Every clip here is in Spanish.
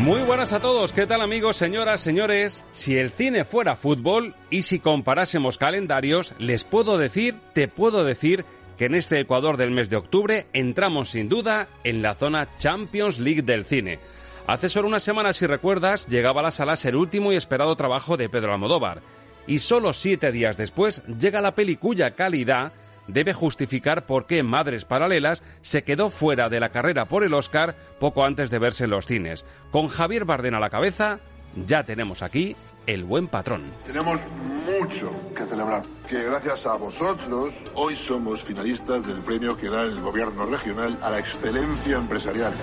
Muy buenas a todos, ¿qué tal amigos, señoras, señores? Si el cine fuera fútbol y si comparásemos calendarios, les puedo decir, te puedo decir que en este Ecuador del mes de octubre entramos sin duda en la zona Champions League del cine. Hace solo unas semanas, si recuerdas, llegaba a las salas el último y esperado trabajo de Pedro Almodóvar. Y solo siete días después llega la peli calidad debe justificar por qué Madres Paralelas se quedó fuera de la carrera por el Oscar poco antes de verse en los cines. Con Javier Bardem a la cabeza, ya tenemos aquí el buen patrón. Tenemos mucho que celebrar, que gracias a vosotros hoy somos finalistas del premio que da el gobierno regional a la excelencia empresarial.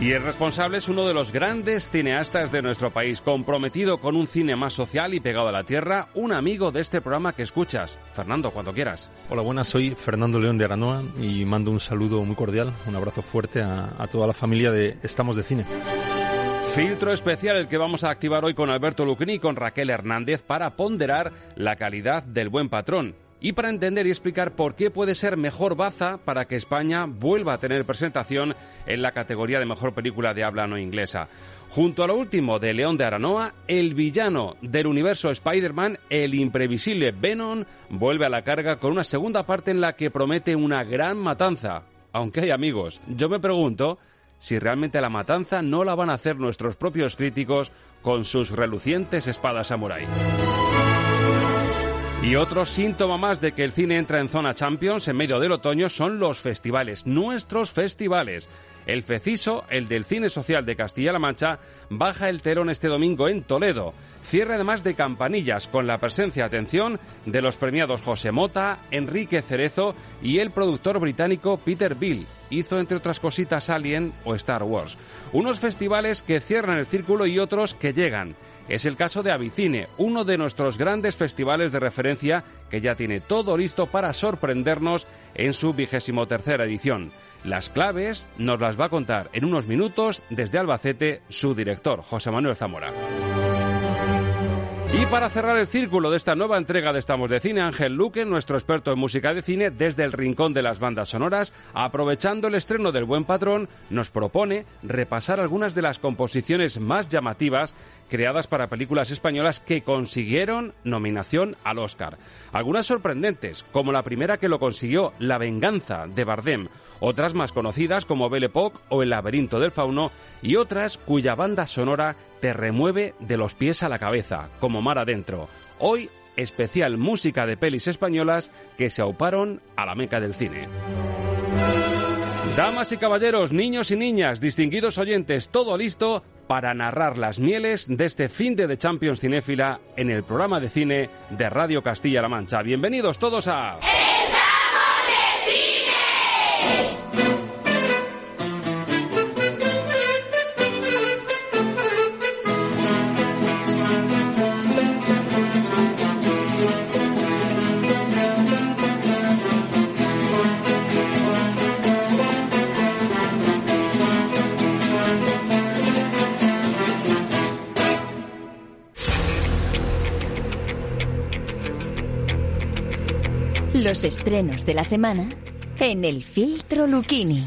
Y el responsable es uno de los grandes cineastas de nuestro país, comprometido con un cine más social y pegado a la tierra, un amigo de este programa que escuchas. Fernando, cuando quieras. Hola, buenas, soy Fernando León de Aranoa y mando un saludo muy cordial, un abrazo fuerte a, a toda la familia de Estamos de Cine. Filtro especial el que vamos a activar hoy con Alberto Lucni y con Raquel Hernández para ponderar la calidad del buen patrón y para entender y explicar por qué puede ser mejor baza para que España vuelva a tener presentación en la categoría de mejor película de habla no inglesa. Junto a lo último de León de Aranoa, el villano del universo Spider-Man, el imprevisible Venom, vuelve a la carga con una segunda parte en la que promete una gran matanza. Aunque hay amigos, yo me pregunto si realmente la matanza no la van a hacer nuestros propios críticos con sus relucientes espadas samurai. Y otro síntoma más de que el cine entra en zona Champions en medio del otoño son los festivales, nuestros festivales. El FECISO, el del Cine Social de Castilla-La Mancha, baja el telón este domingo en Toledo. Cierre además de campanillas con la presencia, atención, de los premiados José Mota, Enrique Cerezo y el productor británico Peter Bill. Hizo entre otras cositas Alien o Star Wars. Unos festivales que cierran el círculo y otros que llegan. Es el caso de Avicine, uno de nuestros grandes festivales de referencia que ya tiene todo listo para sorprendernos en su vigésimo tercera edición. Las claves nos las va a contar en unos minutos desde Albacete su director, José Manuel Zamora. Y para cerrar el círculo de esta nueva entrega de Estamos de Cine, Ángel Luque, nuestro experto en música de cine, desde el rincón de las bandas sonoras, aprovechando el estreno del Buen Patrón, nos propone repasar algunas de las composiciones más llamativas creadas para películas españolas que consiguieron nominación al Oscar. Algunas sorprendentes, como la primera que lo consiguió, La Venganza, de Bardem, otras más conocidas como Belle Époque o El laberinto del fauno, y otras cuya banda sonora te remueve de los pies a la cabeza, como Mar Adentro. Hoy, especial música de pelis españolas que se auparon a la meca del cine. Damas y caballeros, niños y niñas, distinguidos oyentes, todo listo para narrar las mieles de este fin de The Champions Cinéfila en el programa de cine de Radio Castilla-La Mancha. Bienvenidos todos a... Los estrenos de la semana en el filtro Lucchini.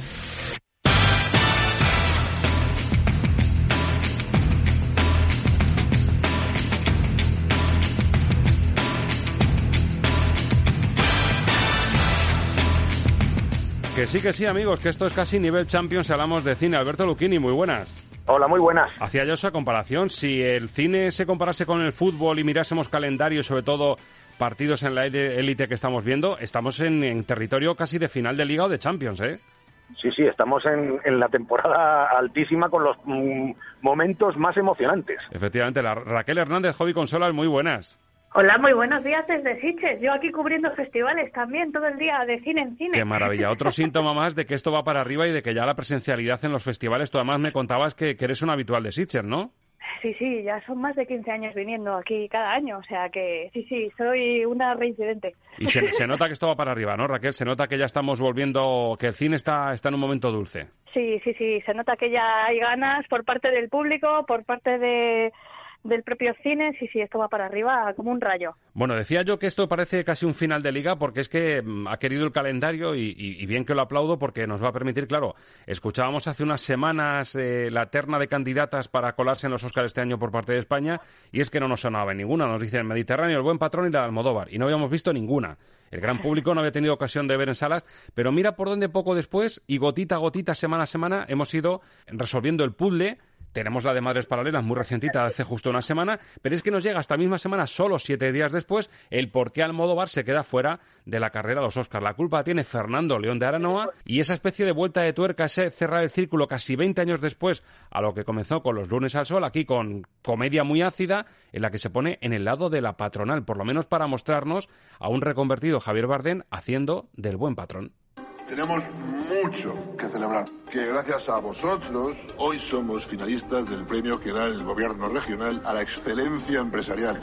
Que sí, que sí, amigos, que esto es casi nivel Champions si hablamos de cine. Alberto Lucchini, muy buenas. Hola, muy buenas. Hacía yo esa comparación. Si el cine se comparase con el fútbol y mirásemos calendario y sobre todo partidos en la élite que estamos viendo, estamos en, territorio casi de final de Liga o de Champions, ¿eh? Sí, sí, estamos en, la temporada altísima con los mm, momentos más emocionantes. Efectivamente, la Raquel Hernández, Hobby Consolas, muy buenas. Hola, muy buenos días desde Siches. Yo aquí cubriendo festivales también, todo el día de cine en cine. Qué maravilla. Otro síntoma más de que esto va para arriba y de que ya la presencialidad en los festivales, tú además me contabas que, eres un habitual de Sitges, ¿no? Sí, sí, ya son más de 15 años viniendo aquí cada año, o sea que sí, sí, soy una reincidente. Y se, nota que esto va para arriba, ¿no, Raquel? Se nota que ya estamos volviendo, que el cine está, está en un momento dulce. Sí, sí, sí, se nota que ya hay ganas por parte del público, por parte de del propio cine, sí, sí, esto va para arriba como un rayo. Bueno, decía yo que esto parece casi un final de liga porque es que mm, ha querido el calendario y, bien que lo aplaudo porque nos va a permitir, claro, escuchábamos hace unas semanas eh, la terna de candidatas para colarse en los Oscars este año por parte de España y es que no nos sonaba ninguna. Nos dicen el Mediterráneo, el Buen Patrón y la Almodóvar y no habíamos visto ninguna. El gran público no había tenido ocasión de ver en salas, pero mira por dónde poco después y gotita a gotita, semana a semana, hemos ido resolviendo el puzzle tenemos la de Madres Paralelas muy recientita, hace justo una semana, pero es que nos llega esta misma semana, solo siete días después, el por qué Almodóvar se queda fuera de la carrera de los Oscars. La culpa tiene Fernando León de Aranoa y esa especie de vuelta de tuerca, ese cerrar el círculo casi 20 años después a lo que comenzó con los lunes al sol, aquí con comedia muy ácida, en la que se pone en el lado de la patronal, por lo menos para mostrarnos a un reconvertido Javier Bardén haciendo del buen patrón. Tenemos mucho que celebrar, que gracias a vosotros hoy somos finalistas del premio que da el gobierno regional a la excelencia empresarial.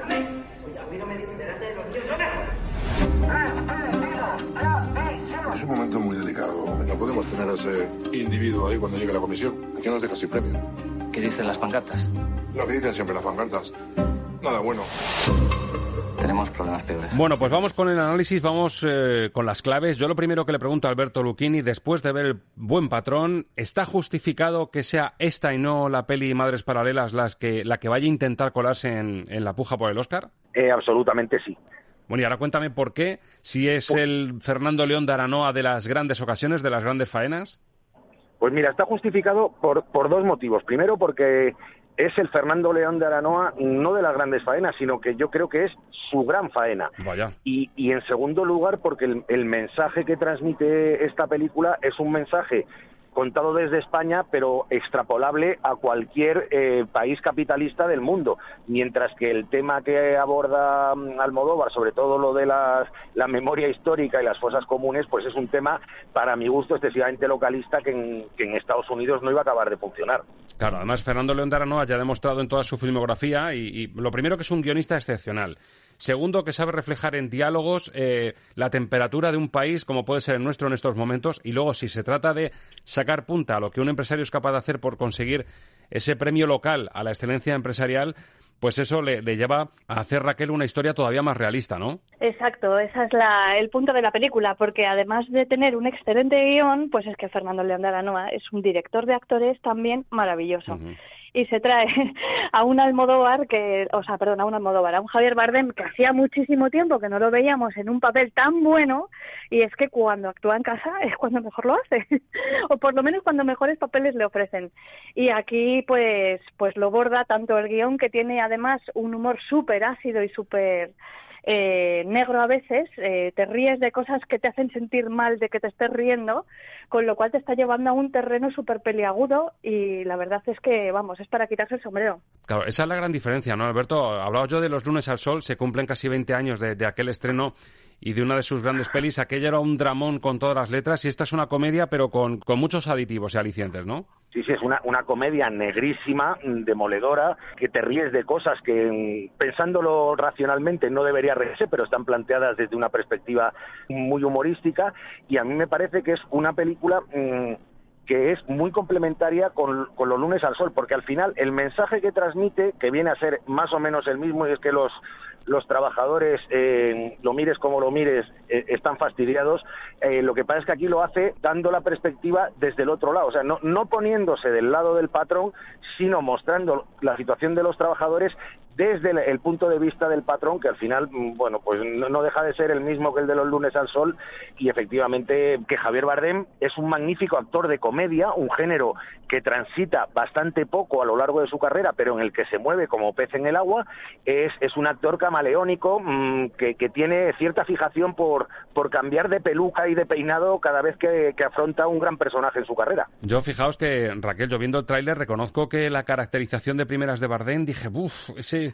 Es un momento muy delicado. No podemos tener a ese individuo ahí cuando llegue la comisión. Aquí nos deja sin premio. ¿Qué dicen las pancartas? Lo que dicen siempre las pancartas. Nada bueno tenemos problemas peores. Bueno, pues vamos con el análisis, vamos eh, con las claves. Yo lo primero que le pregunto a Alberto Lucchini, después de ver el buen patrón, ¿está justificado que sea esta y no la peli Madres Paralelas las que, la que vaya a intentar colarse en, la puja por el Oscar? Eh, absolutamente sí. Bueno, y ahora cuéntame por qué, si es pues el Fernando León de Aranoa de las grandes ocasiones, de las grandes faenas. Pues mira, está justificado por, por dos motivos. Primero, porque es el Fernando León de Aranoa, no de las grandes faenas, sino que yo creo que es su gran faena. Vaya. Y, y en segundo lugar, porque el, mensaje que transmite esta película es un mensaje contado desde España, pero extrapolable a cualquier eh, país capitalista del mundo. Mientras que el tema que aborda mm, Almodóvar, sobre todo lo de las, la memoria histórica y las fosas comunes, pues es un tema, para mi gusto, excesivamente localista que en, Estados Unidos no iba a acabar de funcionar. Claro, además Fernando León de Aranoa ya ha demostrado en toda su filmografía, y lo primero que es un guionista excepcional. Segundo, que sabe reflejar en diálogos eh, la temperatura de un país, como puede ser el nuestro en estos momentos. Y luego, si se trata de sacar punta a lo que un empresario es capaz de hacer por conseguir ese premio local a la excelencia empresarial, pues eso le, lleva a hacer Raquel una historia todavía más realista, ¿no? Exacto, ese es el punto de la película, porque además de tener un excelente guion, pues es que Fernando León de Aranoa es un director de actores también maravilloso y se trae a un Almodóvar que, o sea, perdón, a un Almodóvar, a un Javier Bardem que hacía muchísimo tiempo que no lo veíamos en un papel tan bueno y es que cuando actúa en casa es cuando mejor lo hace o por lo menos cuando mejores papeles le ofrecen. Y aquí pues pues lo borda tanto el guion que tiene además un humor súper ácido y súper eh, negro a veces, eh, te ríes de cosas que te hacen sentir mal de que te estés riendo, con lo cual te está llevando a un terreno súper peliagudo y la verdad es que, vamos, es para quitarse el sombrero. Claro, esa es la gran diferencia, ¿no, Alberto? Hablaba yo de los lunes al sol, se cumplen casi 20 años de, de aquel estreno y de una de sus grandes pelis. Aquella era un dramón con todas las letras y esta es una comedia, pero con, con muchos aditivos y alicientes, ¿no? Sí, sí, es una, una comedia negrísima, demoledora, que te ríes de cosas que, pensándolo racionalmente, no debería reírse, pero están planteadas desde una perspectiva muy humorística. Y a mí me parece que es una película mm, que es muy complementaria con, con los lunes al sol, porque al final el mensaje que transmite, que viene a ser más o menos el mismo, y es que los los trabajadores, eh, lo mires como lo mires, eh, están fastidiados. Eh, lo que pasa es que aquí lo hace dando la perspectiva desde el otro lado, o sea, no, no poniéndose del lado del patrón, sino mostrando la situación de los trabajadores desde el, punto de vista del patrón, que al final, mm, bueno, pues no, deja de ser el mismo que el de los lunes al sol, y efectivamente que Javier Bardem es un magnífico actor de comedia, un género que transita bastante poco a lo largo de su carrera, pero en el que se mueve como pez en el agua, es, es un actor camaleónico mm, que, que, tiene cierta fijación por, por cambiar de peluca y de peinado cada vez que, que afronta un gran personaje en su carrera. Yo fijaos que, Raquel, yo viendo el tráiler reconozco que la caracterización de primeras de Bardem, dije, uff, ese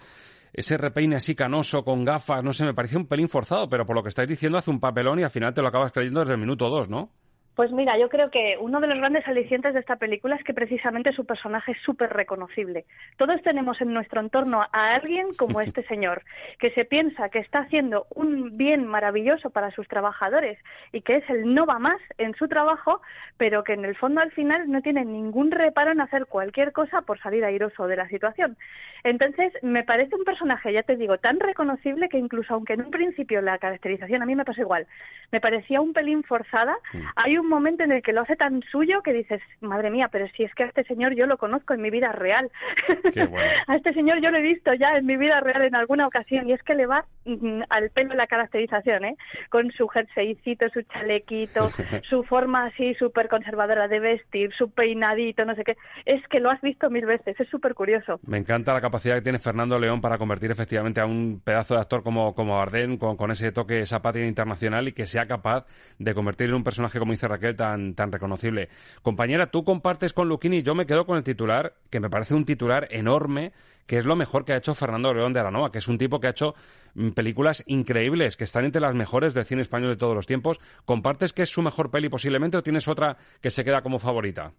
ese repeine así canoso con gafas, no sé, me parecía un pelín forzado, pero por lo que estáis diciendo hace un papelón y al final te lo acabas creyendo desde el minuto dos, ¿no? Pues mira, yo creo que uno de los grandes alicientes de esta película es que precisamente su personaje es súper reconocible. Todos tenemos en nuestro entorno a alguien como este señor, que se piensa que está haciendo un bien maravilloso para sus trabajadores y que es el no va más en su trabajo, pero que en el fondo al final no tiene ningún reparo en hacer cualquier cosa por salir airoso de la situación. Entonces, me parece un personaje, ya te digo, tan reconocible que incluso aunque en un principio la caracterización a mí me pasa igual, me parecía un pelín forzada, hay un momento en el que lo hace tan suyo que dices, madre mía, pero si es que a este señor yo lo conozco en mi vida real. a este señor yo lo he visto ya en mi vida real en alguna ocasión y es que le va mm, al pelo la caracterización, ¿eh? Con su jerseycito, su chalequito, su forma así súper conservadora de vestir, su peinadito, no sé qué. Es que lo has visto mil veces, es súper curioso. Me encanta la capacidad que tiene Fernando León para convertir efectivamente a un pedazo de actor como, como Bardem, con, con ese toque, esa patria internacional y que sea capaz de convertir en un personaje, como dice Raquel, tan, tan reconocible. Compañera, tú compartes con Luquini, yo me quedo con el titular, que me parece un titular enorme, que es lo mejor que ha hecho Fernando León de Aranoa, que es un tipo que ha hecho mm, películas increíbles, que están entre las mejores del cine español de todos los tiempos. ¿Compartes que es su mejor peli posiblemente o tienes otra que se queda como favorita?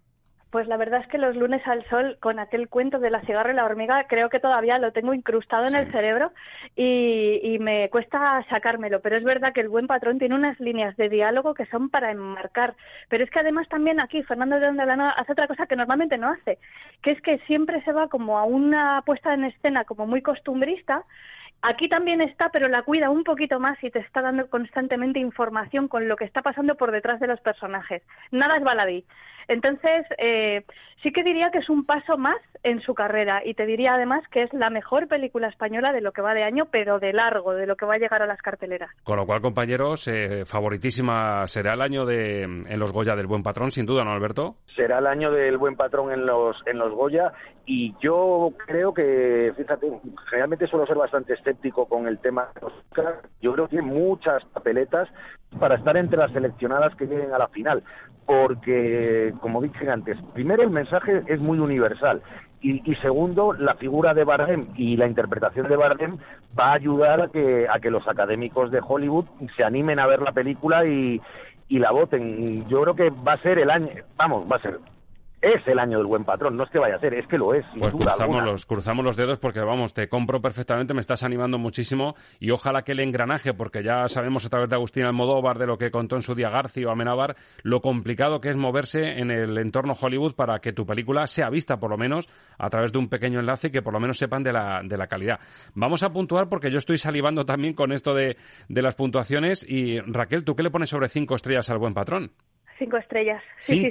Pues la verdad es que los lunes al sol, con aquel cuento de la cigarra y la hormiga, creo que todavía lo tengo incrustado en el cerebro y, me cuesta sacármelo. Pero es verdad que el buen patrón tiene unas líneas de diálogo que son para enmarcar. Pero es que además también aquí Fernando de Lana hace otra cosa que normalmente no hace, que es que siempre se va como a una puesta en escena como muy costumbrista Aquí también está, pero la cuida un poquito más y te está dando constantemente información con lo que está pasando por detrás de los personajes. Nada es baladí. Entonces, eh, sí que diría que es un paso más en su carrera y te diría además que es la mejor película española de lo que va de año, pero de largo, de lo que va a llegar a las carteleras. Con lo cual, compañeros, eh, favoritísima será el año de en los Goya del Buen Patrón, sin duda, ¿no, Alberto? Será el año del Buen Patrón en los en los Goya y yo creo que, fíjate, generalmente suelo ser bastante escéptico con el tema de Yo creo que hay muchas papeletas para estar entre las seleccionadas que lleguen a la final, porque, como dije antes, primero el mensaje es muy universal y, segundo, la figura de Bardem y la interpretación de Bardem va a ayudar a que, a que los académicos de Hollywood se animen a ver la película y, y la voten. Yo creo que va a ser el año, vamos, va a ser es el año del buen patrón, no es que vaya a ser, es que lo es. pues cruzamos los, cruzamos los dedos porque, vamos, te compro perfectamente, me estás animando muchísimo y ojalá que el engranaje, porque ya sabemos a través de Agustín Almodóvar, de lo que contó en su día García o Amenábar, lo complicado que es moverse en el entorno Hollywood para que tu película sea vista, por lo menos, a través de un pequeño enlace y que por lo menos sepan de la, de la calidad. Vamos a puntuar porque yo estoy salivando también con esto de, de las puntuaciones y Raquel, ¿tú qué le pones sobre cinco estrellas al buen patrón? Cinco estrellas. Sí, sí,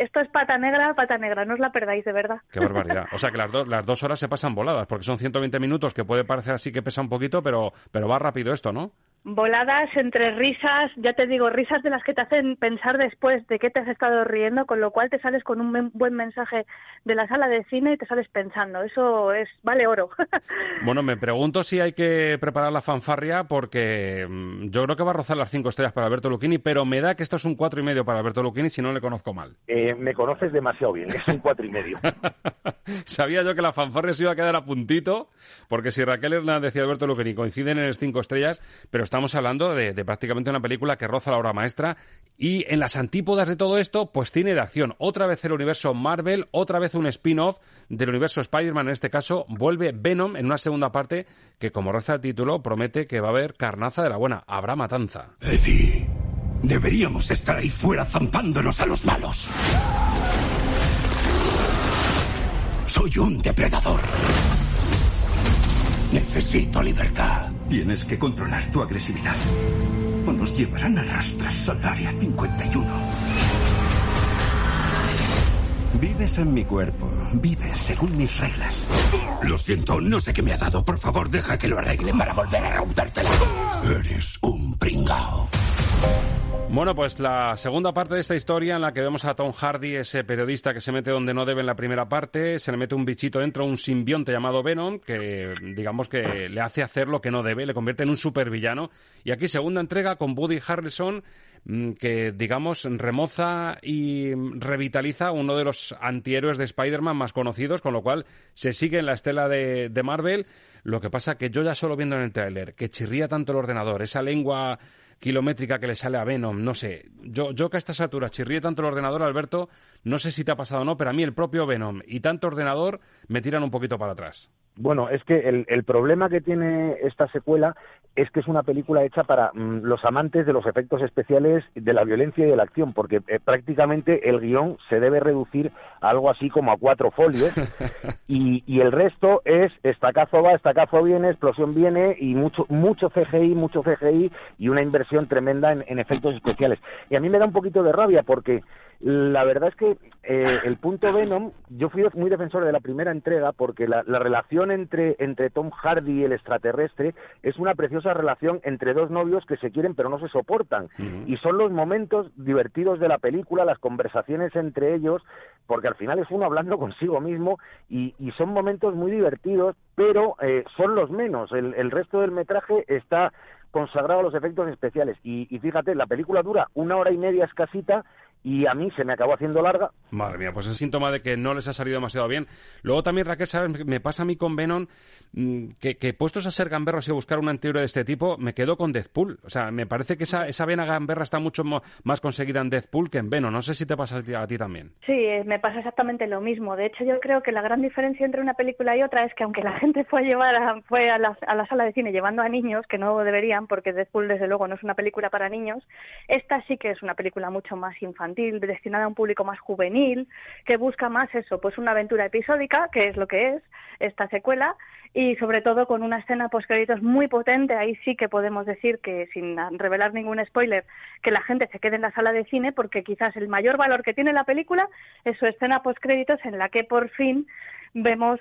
Esto es pata negra, pata negra, no os la perdáis, de verdad. Qué barbaridad. O sea que las, las dos horas se pasan voladas, porque son 120 minutos, que puede parecer así que pesa un poquito, pero, pero va rápido esto, ¿no? Voladas entre risas, ya te digo, risas de las que te hacen pensar después de qué te has estado riendo, con lo cual te sales con un buen mensaje de la sala de cine y te sales pensando. Eso es vale oro. bueno, me pregunto si hay que preparar la fanfarria porque mm, yo creo que va a rozar las cinco estrellas para Alberto Lucchini, pero me da que esto es un cuatro y medio para Alberto Lucchini si no le conozco mal. Eh, me conoces demasiado bien, es un cuatro y medio. Sabía yo que la fanfarria se iba a quedar a puntito, porque si Raquel Hernández y Alberto Lucchini coinciden en las cinco estrellas, pero estamos hablando de, prácticamente una película que roza la obra maestra y en las antípodas de todo esto, pues tiene de acción. Otra vez el universo Marvel, otra vez un spin-off del universo Spider-Man, en este caso vuelve Venom en una segunda parte que, como reza el título, promete que va a haber carnaza de la buena. Habrá matanza. Eddie, Deberíamos estar ahí fuera zampándonos a los malos. Soy un depredador. Necesito libertad. Tienes que controlar tu agresividad. O nos llevarán a rastras al área 51. Vives en mi cuerpo. Vives según mis reglas. Lo siento, no sé qué me ha dado. Por favor, deja que lo arregle para volver a rompértela. Eres un pringao. Bueno, pues la segunda parte de esta historia en la que vemos a Tom Hardy, ese periodista que se mete donde no debe en la primera parte, se le mete un bichito dentro, un simbionte llamado Venom, que digamos que le hace hacer lo que no debe, le convierte en un supervillano. Y aquí segunda entrega con Woody Harrelson, mm, que digamos remoza y revitaliza uno de los antihéroes de Spider-Man más conocidos, con lo cual se sigue en la estela de, de Marvel. Lo que pasa que yo ya solo viendo en el tráiler, que chirría tanto el ordenador, esa lengua kilométrica que le sale a Venom, no sé. Yo, yo que a estas alturas chirríe tanto el ordenador, Alberto, no sé si te ha pasado o no, pero a mí el propio Venom y tanto ordenador me tiran un poquito para atrás. Bueno, es que el, el, problema que tiene esta secuela es que es una película hecha para mm, los amantes de los efectos especiales, de la violencia y de la acción, porque eh, prácticamente el guion se debe reducir a algo así como a cuatro folios y, y, el resto es estacazo va, estacazo viene, explosión viene y mucho, mucho CGI, mucho CGI y una inversión tremenda en, en efectos especiales. Y a mí me da un poquito de rabia porque la verdad es que eh, el punto Venom, yo fui muy defensor de la primera entrega porque la, la, relación entre, entre Tom Hardy y el extraterrestre es una preciosa relación entre dos novios que se quieren pero no se soportan. Uh -huh. Y son los momentos divertidos de la película, las conversaciones entre ellos, porque al final es uno hablando consigo mismo y, y son momentos muy divertidos, pero eh, son los menos. El, el resto del metraje está consagrado a los efectos especiales. Y, y fíjate, la película dura una hora y media escasita y a mí se me acabó haciendo larga. Madre mía, pues es síntoma de que no les ha salido demasiado bien. Luego también, Raquel, ¿sabes? Me pasa a mí con Venom mm, que, que puestos a ser gamberros y a buscar un antihéroe de este tipo, me quedo con Deathpool. O sea, me parece que esa, esa vena gamberra está mucho más conseguida en Deathpool que en Venom. No sé si te pasa a ti, a ti también. Sí, eh, me pasa exactamente lo mismo. De hecho, yo creo que la gran diferencia entre una película y otra es que aunque la gente fue a llevar a, fue a la, a la sala de cine llevando a niños, que no deberían, porque Deathpool desde luego no es una película para niños, esta sí que es una película mucho más infantil, destinada a un público más juvenil, que busca más eso, pues una aventura episódica, que es lo que es esta secuela, y sobre todo con una escena postcréditos muy potente, ahí sí que podemos decir que sin revelar ningún spoiler, que la gente se quede en la sala de cine porque quizás el mayor valor que tiene la película es su escena postcréditos en la que por fin vemos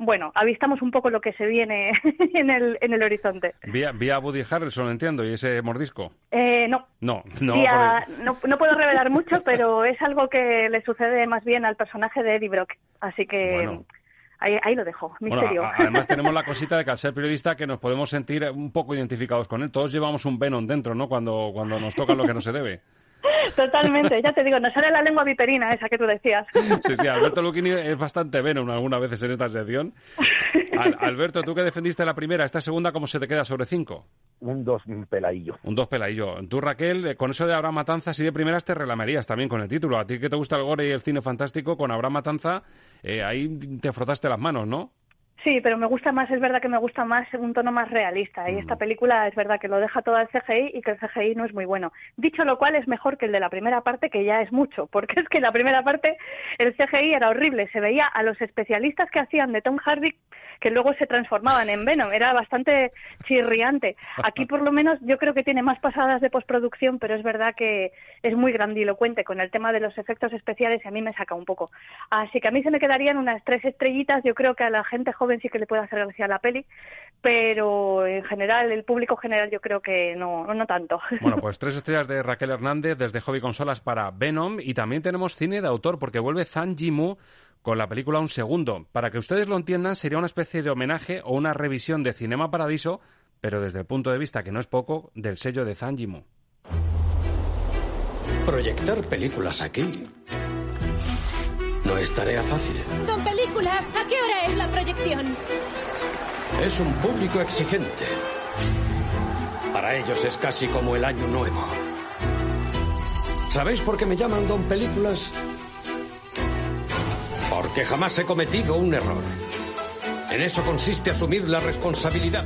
bueno, avistamos un poco lo que se viene en el, en el horizonte. Vía, vía Woody Harrelson, entiendo, y ese mordisco. Eh, no. No, no, vía, no. No puedo revelar mucho, pero es algo que le sucede más bien al personaje de Eddie Brock. Así que bueno. ahí, ahí, lo dejo, misterio. Bueno, además tenemos la cosita de que al ser periodista que nos podemos sentir un poco identificados con él. Todos llevamos un Venom dentro, ¿no? Cuando, cuando nos toca lo que no se debe. Totalmente, ya te digo, nos sale la lengua viperina esa que tú decías. Sí, sí, Alberto Lucchini es bastante Venom algunas veces en esta sección. Al, Alberto, tú que defendiste la primera, esta segunda, ¿cómo se te queda sobre cinco? Un dos peladillo. Un dos peladillo. Tú, Raquel, eh, con eso de Abraham Matanza, si de primeras te relamerías también con el título. A ti que te gusta el gore y el cine fantástico, con Abraham Matanza, eh, ahí te frotaste las manos, ¿no? Sí, pero me gusta más, es verdad que me gusta más un tono más realista. Y esta película es verdad que lo deja todo al CGI y que el CGI no es muy bueno. Dicho lo cual, es mejor que el de la primera parte, que ya es mucho, porque es que en la primera parte el CGI era horrible. Se veía a los especialistas que hacían de Tom Hardy que luego se transformaban en Venom. Era bastante chirriante. Aquí, por lo menos, yo creo que tiene más pasadas de postproducción, pero es verdad que es muy grandilocuente con el tema de los efectos especiales y a mí me saca un poco. Así que a mí se me quedarían unas tres estrellitas. Yo creo que a la gente joven sí que le puede hacer gracia la peli, pero en general, el público general yo creo que no, no tanto. Bueno, pues tres estrellas de Raquel Hernández desde Hobby Consolas para Venom y también tenemos cine de autor porque vuelve Zhang Yimou con la película Un Segundo. Para que ustedes lo entiendan, sería una especie de homenaje o una revisión de Cinema Paradiso, pero desde el punto de vista, que no es poco, del sello de Zhang Yimou. Proyectar películas aquí no es tarea fácil. Don Películas, ¿a qué hora es la proyección? Es un público exigente. Para ellos es casi como el año nuevo. ¿Sabéis por qué me llaman Don Películas? Porque jamás he cometido un error. En eso consiste asumir la responsabilidad.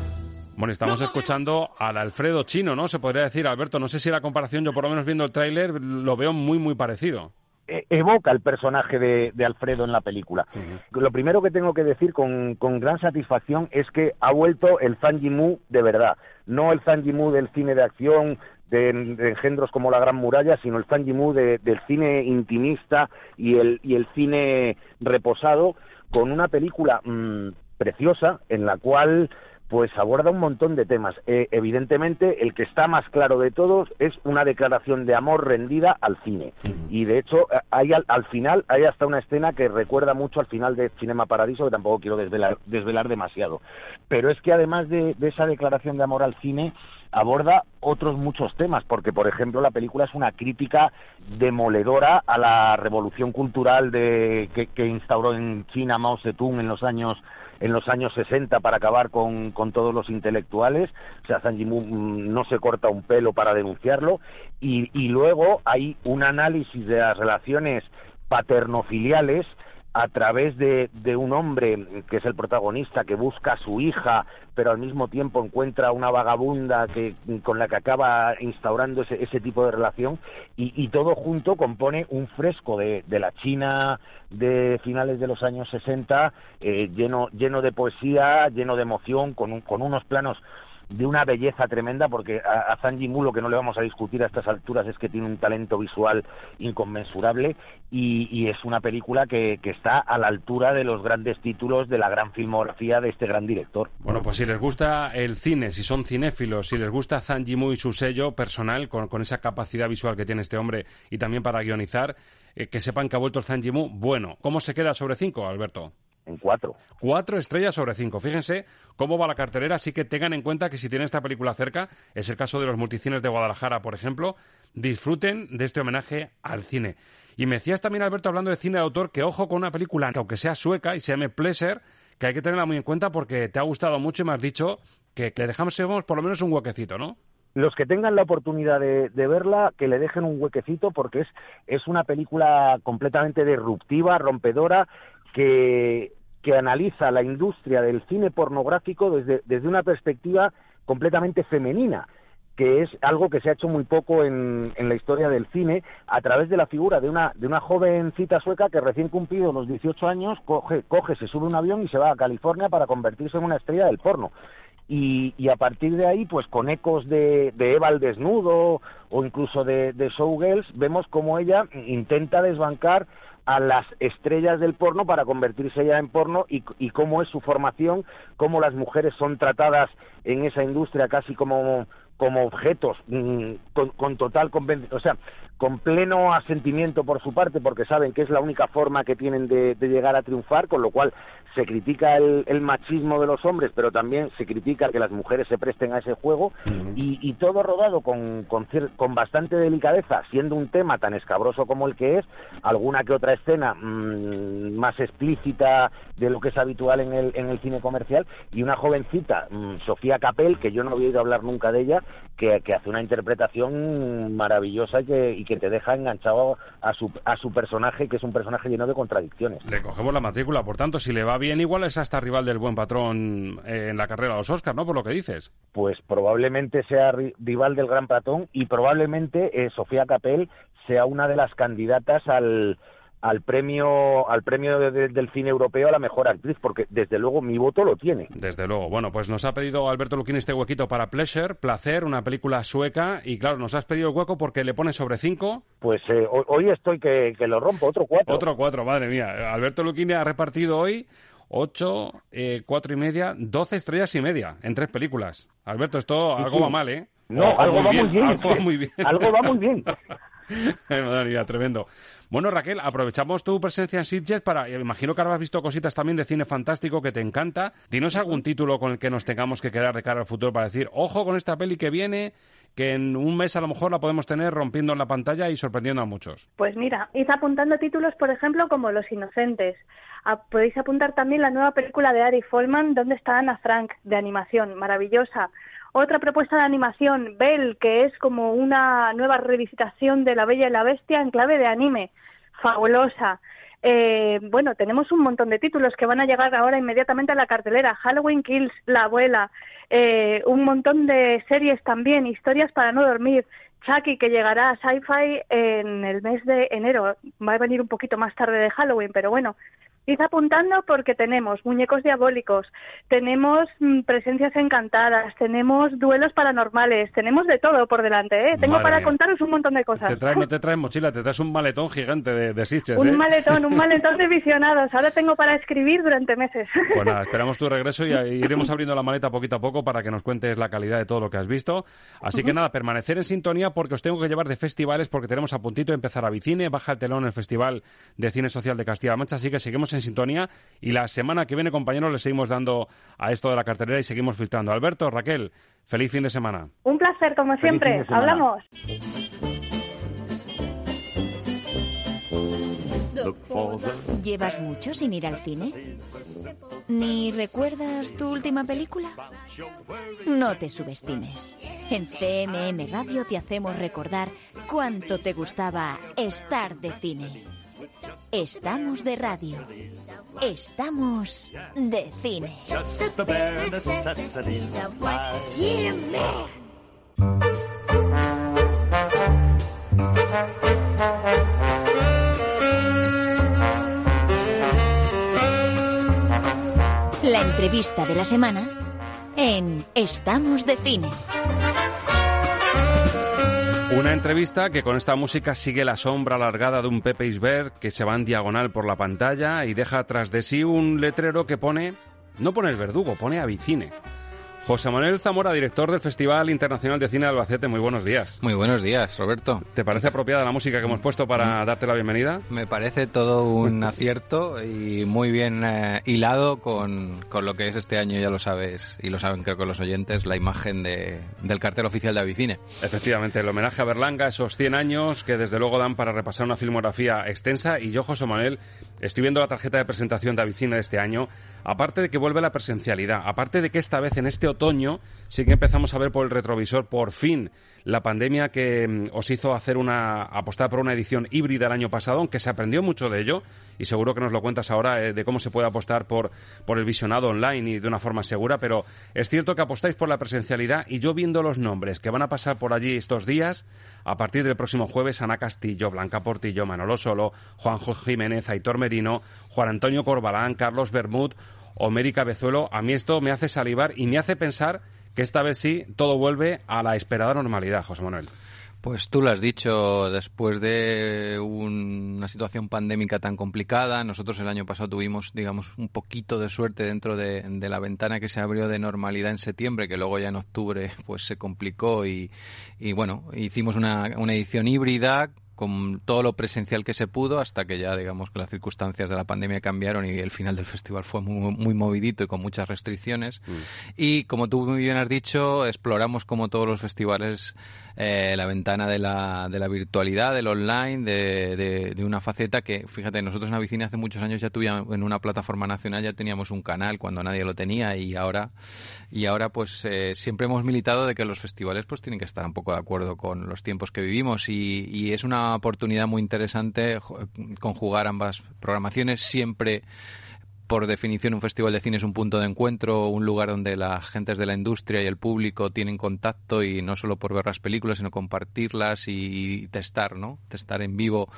Bueno, estamos escuchando al Alfredo chino, ¿no? Se podría decir, Alberto, no sé si la comparación, yo por lo menos viendo el tráiler lo veo muy, muy parecido. E-, evoca el personaje de, Alfredo en la película. Lo primero que tengo que decir con, gran satisfacción es que ha vuelto el Zhang Yimou de verdad, no el Zhang Yimou del cine de acción, de, engendros como La Gran Muralla, sino el Zhang Yimou del cine intimista y el, y el cine reposado, con una película mm, preciosa en la cual pues aborda un montón de temas. Eh, evidentemente, el que está más claro de todos es una declaración de amor rendida al cine. Y de hecho, eh, hay al, final hay hasta una escena que recuerda mucho al final de Cinema Paradiso, que tampoco quiero desvelar, desvelar demasiado. Pero es que además de, esa declaración de amor al cine, aborda otros muchos temas, porque por ejemplo la película es una crítica demoledora a la revolución cultural de, que, que instauró en China Mao Zedong en los años en los años 60 para acabar con, con todos los intelectuales. O sea, Zhang Yimou mm, no se corta un pelo para denunciarlo. Y, y luego hay un análisis de las relaciones paternofiliales a través de, de, un hombre que es el protagonista que busca a su hija pero al mismo tiempo encuentra una vagabunda que con la que acaba instaurando ese, tipo de relación y, y, todo junto compone un fresco de, de, la China de finales de los años 60 eh, lleno lleno de poesía lleno de emoción con, con unos planos de una belleza tremenda porque a, a Zhang lo que no le vamos a discutir a estas alturas es que tiene un talento visual inconmensurable y, es una película que, está a la altura de los grandes títulos de la gran filmografía de este gran director. Bueno, pues si les gusta el cine, si son cinéfilos, si les gusta Zhang Yimou y su sello personal con, esa capacidad visual que tiene este hombre y también para guionizar, eh, que sepan que ha vuelto el Zhang Yimou, bueno, ¿cómo se queda sobre cinco, Alberto? En cuatro. Cuatro estrellas sobre cinco. Fíjense cómo va la cartelera, así que tengan en cuenta que si tienen esta película cerca, es el caso de los multicines de Guadalajara, por ejemplo, disfruten de este homenaje al cine. Y me decías también, Alberto, hablando de cine de autor, que ojo con una película que aunque sea sueca y se llame Pleasure, que hay que tenerla muy en cuenta porque te ha gustado mucho y me has dicho que, le dejamos por lo menos un huequecito, ¿no? los que tengan la oportunidad de, verla, que le dejen un huequecito porque es, es una película completamente disruptiva, rompedora, que, analiza la industria del cine pornográfico desde, desde una perspectiva completamente femenina que es algo que se ha hecho muy poco en, en, la historia del cine, a través de la figura de una, de una jovencita sueca que recién cumplido los 18 años coge, coge, se sube un avión y se va a California para convertirse en una estrella del porno. Y, y a partir de ahí, pues con ecos de, de Eva al desnudo o incluso de, de Showgirls, vemos cómo ella intenta desbancar a las estrellas del porno para convertirse ya en porno y, cómo es su formación, cómo las mujeres son tratadas en esa industria casi como como objetos mm, con, con, total o sea con pleno asentimiento por su parte porque saben que es la única forma que tienen de, de llegar a triunfar con lo cual se critica el, machismo de los hombres, pero también se critica que las mujeres se presten a ese juego. Y, todo rodado con, con, bastante delicadeza, siendo un tema tan escabroso como el que es, alguna que otra escena mm, más explícita de lo que es habitual en el, en el cine comercial y una jovencita, mm, Sofía Capel, que yo no había oído hablar nunca de ella, que, hace una interpretación maravillosa y que, y que te deja enganchado a su, a su personaje, que es un personaje lleno de contradicciones. Le cogemos la matrícula, por tanto, si le va bien, igual es hasta rival del buen patrón eh, en la carrera de los Oscars, ¿no? Por lo que dices. Pues probablemente sea rival del gran patrón y probablemente eh, Sofía Capel sea una de las candidatas al al premio al premio del cine europeo a la mejor actriz porque desde luego mi voto lo tiene desde luego bueno pues nos ha pedido Alberto Luquín este huequito para Pleasure placer una película sueca y claro nos has pedido el hueco porque le pone sobre cinco pues eh, hoy estoy que, que, lo rompo otro cuatro otro cuatro madre mía Alberto Luquín ha repartido hoy ocho, eh, cuatro y media, doce estrellas y media en tres películas. Alberto, esto algo va mal, ¿eh? No, algo, va muy bien. Algo va muy bien. algo va muy bien. tremendo. Bueno, Raquel, aprovechamos tu presencia en Sitges para, imagino que habrás visto cositas también de cine fantástico que te encanta. Dinos algún título con el que nos tengamos que quedar de cara al futuro para decir, ojo con esta peli que viene, que en un mes a lo mejor la podemos tener rompiendo en la pantalla y sorprendiendo a muchos. Pues mira, id apuntando títulos, por ejemplo, como Los Inocentes. podéis apuntar también la nueva película de Ari Folman, ¿Dónde está Ana Frank? de animación, maravillosa. Otra propuesta de animación, Bell, que es como una nueva revisitación de La Bella y la Bestia en clave de anime. Fabulosa. Eh, bueno, tenemos un montón de títulos que van a llegar ahora inmediatamente a la cartelera. Halloween Kills, La Abuela, eh, un montón de series también, historias para no dormir. Chucky, que llegará a Sci-Fi en el mes de enero. Va a venir un poquito más tarde de Halloween, pero bueno, Id apuntando porque tenemos muñecos diabólicos, tenemos mm, presencias encantadas, tenemos duelos paranormales, tenemos de todo por delante. ¿eh? Tengo para contaros un montón de cosas. Te traes, no te traes mochila, te traes un maletón gigante de, de Un ¿eh? maletón, un maletón de visionados. Ahora tengo para escribir durante meses. Pues nada, esperamos tu regreso y iremos abriendo la maleta poquito a poco para que nos cuentes la calidad de todo lo que has visto. Así que nada, permanecer en sintonía porque os tengo que llevar de festivales porque tenemos a puntito de empezar a Vicine, baja el telón el Festival de Cine Social de Castilla-La Mancha, así que seguimos en sintonía y la semana que viene, compañeros, le seguimos dando a esto de la cartelera y seguimos filtrando. Alberto, Raquel, feliz fin de semana. Un placer, como siempre. Hablamos. ¿Llevas mucho sin ir al cine? ¿Ni recuerdas tu última película? No te subestimes. En CMM Radio te hacemos recordar cuánto te gustaba estar de cine. Estamos de radio. Estamos de cine. La entrevista de la semana en Estamos de cine. Una entrevista que con esta música sigue la sombra alargada de un Pepe Isberg que se va en diagonal por la pantalla y deja tras de sí un letrero que pone, no pone el verdugo, pone Avicine. José Manuel Zamora, director del Festival Internacional de Cine de Albacete, muy buenos días. Muy buenos días, Roberto. ¿Te parece apropiada la música que hemos puesto para mm. darte la bienvenida? Me parece todo un acierto y muy bien eh, hilado con, con, lo que es este año, ya lo sabes, y lo saben creo que los oyentes, la imagen de, del cartel oficial de Avicine. Efectivamente, el homenaje a Berlanga, esos 100 años que desde luego dan para repasar una filmografía extensa y yo, José Manuel, estoy viendo la tarjeta de presentación de Avicine de este año. Aparte de que vuelve la presencialidad, aparte de que esta vez en este otoño sí que empezamos a ver por el retrovisor por fin la pandemia que mm, os hizo hacer una apostar por una edición híbrida el año pasado, aunque se aprendió mucho de ello y seguro que nos lo cuentas ahora eh, de cómo se puede apostar por, por el visionado online y de una forma segura, pero es cierto que apostáis por la presencialidad y yo viendo los nombres que van a pasar por allí estos días, a partir del próximo jueves, Ana Castillo, Blanca Portillo, Manolo Solo, Juanjo Jiménez, Aitor Merino, Juan Antonio Corbalán, Carlos Bermud o Mary Cabezuelo, a mí esto me hace salivar y me hace pensar que esta vez sí todo vuelve a la esperada normalidad, José Manuel. Pues tú lo has dicho, después de una situación pandémica tan complicada, nosotros el año pasado tuvimos, digamos, un poquito de suerte dentro de, la ventana que se abrió de normalidad en septiembre, que luego ya en octubre pues se complicó y, bueno, hicimos una, edición híbrida con todo lo presencial que se pudo hasta que ya digamos que las circunstancias de la pandemia cambiaron y el final del festival fue muy, muy movidito y con muchas restricciones mm. y como tú muy bien has dicho exploramos como todos los festivales eh, la ventana de la, de la virtualidad, del online, de, de, una faceta que, fíjate, nosotros en Avicina hace muchos años ya tuvimos en una plataforma nacional ya teníamos un canal cuando nadie lo tenía y ahora, y ahora pues eh, siempre hemos militado de que los festivales pues tienen que estar un poco de acuerdo con los tiempos que vivimos y, y es una oportunidad muy interesante conjugar ambas programaciones siempre por definición un festival de cine es un punto de encuentro, un lugar donde las gentes de la industria y el público tienen contacto y no solo por ver las películas, sino compartirlas y testar, ¿no? Testar en vivo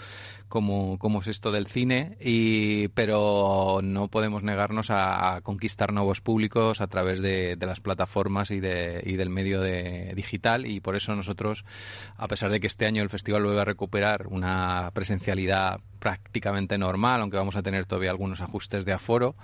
cómo, cómo es esto del cine, y, pero no podemos negarnos a, conquistar nuevos públicos a través de, las plataformas y, de, y del medio de, digital y por eso nosotros, a pesar de que este año el festival vuelve a recuperar una presencialidad prácticamente normal, aunque vamos a tener todavía algunos ajustes de aforo.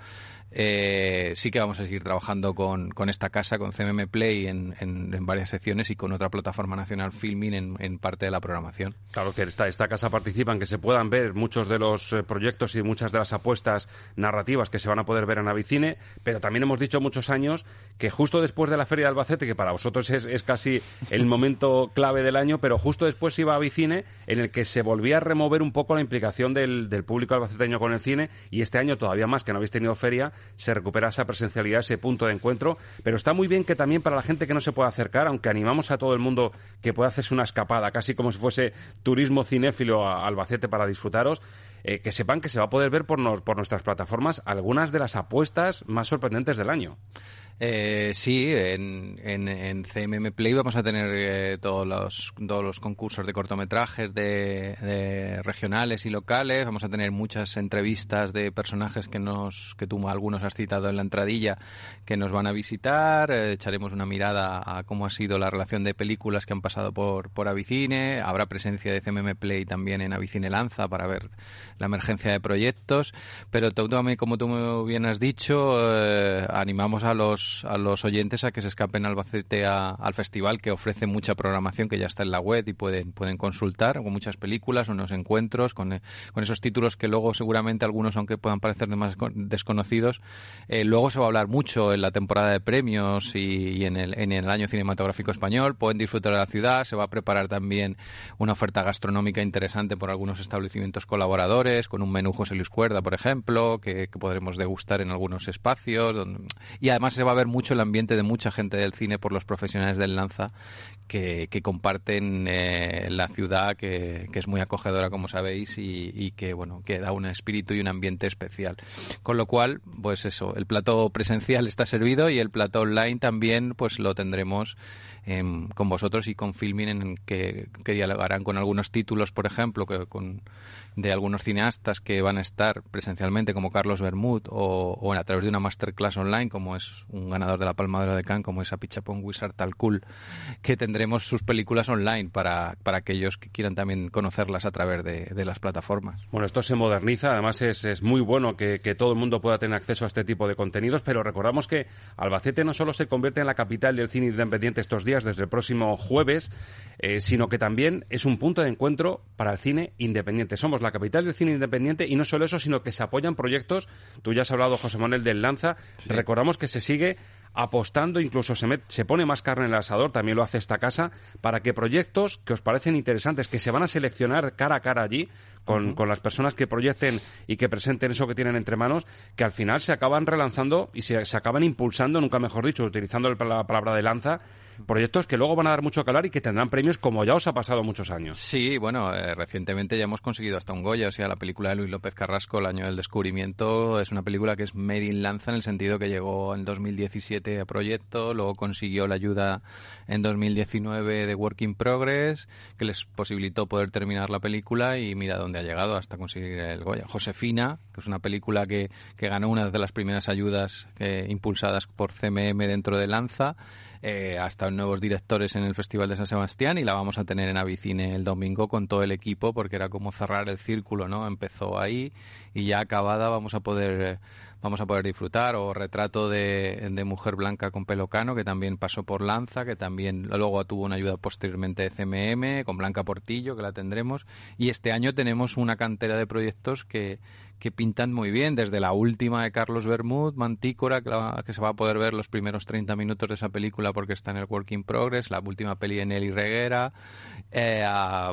Eh, sí que vamos a seguir trabajando con, con esta casa, con CMM Play en, en, varias secciones y con otra plataforma nacional Filming en, en, parte de la programación. Claro que esta, esta casa participa en que se puedan ver muchos de los eh, proyectos y muchas de las apuestas narrativas que se van a poder ver en Avicine, pero también hemos dicho muchos años que justo después de la Feria de Albacete, que para vosotros es, es casi el momento clave del año, pero justo después iba a Avicine en el que se volvía a remover un poco la implicación del, del público albaceteño con el cine y este año todavía más que no habéis tenido feria se recupera esa presencialidad, ese punto de encuentro. Pero está muy bien que también para la gente que no se puede acercar, aunque animamos a todo el mundo que pueda hacerse una escapada, casi como si fuese turismo cinéfilo a Albacete para disfrutaros, eh, que sepan que se va a poder ver por, por nuestras plataformas algunas de las apuestas más sorprendentes del año. Eh, sí, en, en, CMM Play vamos a tener eh, todos, los, todos los concursos de cortometrajes de, regionales y locales. Vamos a tener muchas entrevistas de personajes que nos que tú algunos has citado en la entradilla que nos van a visitar. Eh, echaremos una mirada a cómo ha sido la relación de películas que han pasado por, por Avicine. Habrá presencia de CMM Play también en Avicine Lanza para ver la emergencia de proyectos. Pero como tú bien has dicho, animamos a los a los oyentes a que se escapen Albacete al festival que ofrece mucha programación que ya está en la web y pueden, pueden consultar con muchas películas, unos encuentros, con, con esos títulos que luego seguramente algunos, aunque puedan parecer más desconocidos, eh, luego se va a hablar mucho en la temporada de premios y, en, el, en el año cinematográfico español. Pueden disfrutar de la ciudad, se va a preparar también una oferta gastronómica interesante por algunos establecimientos colaboradores, con un menú José Luis Cuerda, por ejemplo, que, podremos degustar en algunos espacios. y además se va a ver mucho el ambiente de mucha gente del cine por los profesionales del Lanza que, comparten eh, la ciudad que, es muy acogedora como sabéis y, que bueno que da un espíritu y un ambiente especial. Con lo cual pues eso el plato presencial está servido y el plato online también pues lo tendremos em, con vosotros y con Filming en que, que dialogarán con algunos títulos por ejemplo que con de algunos cineastas que van a estar presencialmente como Carlos Bermud o, a través de una masterclass online como es un ganador de la Palma de Oro de Cannes como es Apichapong Wizard Tal Cool que tendremos sus películas online para, para aquellos que quieran también conocerlas a través de, las plataformas. Bueno, esto se moderniza, además es, es muy bueno que, que, todo el mundo pueda tener acceso a este tipo de contenidos, pero recordamos que Albacete no solo se convierte en la capital del cine independiente estos días desde el próximo jueves, eh, sino que también es un punto de encuentro para el cine independiente. Somos la capital del cine independiente y no solo eso, sino que se apoyan proyectos. Tú ya has hablado, José Manuel, del Lanza. Recordamos que se sigue apostando, incluso se, se pone más carne en el asador, también lo hace esta casa, para que proyectos que os parecen interesantes, que se van a seleccionar cara a cara allí, con, con las personas que proyecten y que presenten eso que tienen entre manos, que al final se acaban relanzando y se, se acaban impulsando, nunca mejor dicho, utilizando la palabra de lanza, proyectos que luego van a dar mucho calor y que tendrán premios como ya os ha pasado muchos años. Sí, bueno, eh, recientemente ya hemos conseguido hasta un Goya, o sea, la película de Luis López Carrasco, El año del descubrimiento, es una película que es made in Lanza en el sentido que llegó en 2017 a proyecto, luego consiguió la ayuda en 2019 de Work in Progress, que les posibilitó poder terminar la película y mira dónde ha llegado hasta conseguir el Goya. Josefina, que es una película que, que ganó una de las primeras ayudas eh, impulsadas por CMM dentro de Lanza eh, hasta nuevos directores en el Festival de San Sebastián y la vamos a tener en Avicine el domingo con todo el equipo porque era como cerrar el círculo, ¿no? Empezó ahí y ya acabada vamos a poder eh, vamos a poder disfrutar o retrato de, mujer blanca con pelo cano que también pasó por Lanza que también luego tuvo una ayuda posteriormente de CMM con Blanca Portillo que la tendremos. Y este año tenemos una cantera de proyectos que, que pintan muy bien, desde la última de Carlos Bermud, Mantícora, que, se va a poder ver los primeros 30 minutos de esa película porque está en el Work in Progress, la última peli de Nelly Reguera, eh,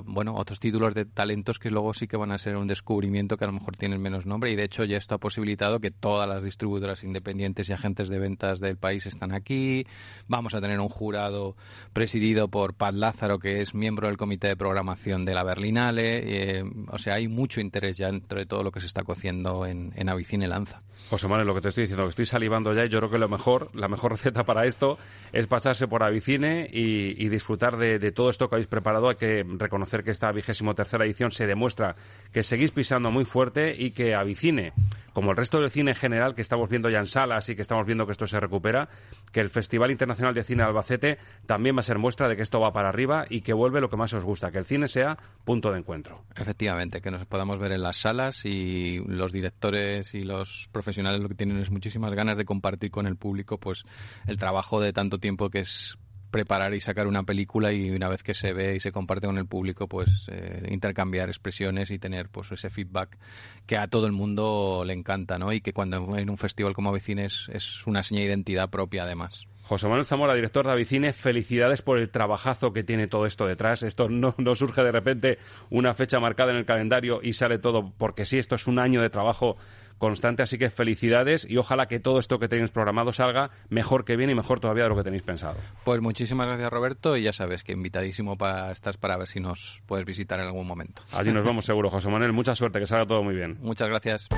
bueno, otros títulos de talentos que luego sí que van a ser un descubrimiento que a lo mejor tienen menos nombre y de hecho ya esto ha posibilitado que todas las distribuidoras independientes y agentes de ventas del país están aquí, vamos a tener un jurado presidido por Pat Lázaro, que es miembro del comité de programación de la Berlinale, eh, o sea, hay mucho interés ya dentro de todo lo que se está cociendo en, en Avicine Lanza. José Manuel, lo que te estoy diciendo, que estoy salivando ya y yo creo que lo mejor, la mejor receta para esto es pasarse por Avicine y, disfrutar de, todo esto que habéis preparado. Hay que reconocer que esta vigésimo tercera edición se demuestra que seguís pisando muy fuerte y que Avicine, como el resto del cine en general que estamos viendo ya en salas y que estamos viendo que esto se recupera, que el Festival Internacional de Cine Albacete también va a ser muestra de que esto va para arriba y que vuelve lo que más os gusta, que el cine sea punto de encuentro. Efectivamente, que nos podamos ver en las salas y los directores y los profesionales lo que tienen es muchísimas ganas de compartir con el público pues el trabajo de tanto tiempo que es preparar y sacar una película y una vez que se ve y se comparte con el público pues eh, intercambiar expresiones y tener pues ese feedback que a todo el mundo le encanta ¿no? y que cuando en un festival como Avicines es una seña de identidad propia además. José Manuel Zamora, director de Avicine, felicidades por el trabajazo que tiene todo esto detrás. Esto no, no, surge de repente una fecha marcada en el calendario y sale todo porque sí, esto es un año de trabajo constante. Así que felicidades y ojalá que todo esto que tenéis programado salga mejor que bien y mejor todavía de lo que tenéis pensado. Pues muchísimas gracias, Roberto, y ya sabes que invitadísimo para estás para ver si nos puedes visitar en algún momento. Allí nos vamos seguro, José Manuel. Mucha suerte, que salga todo muy bien. Muchas gracias.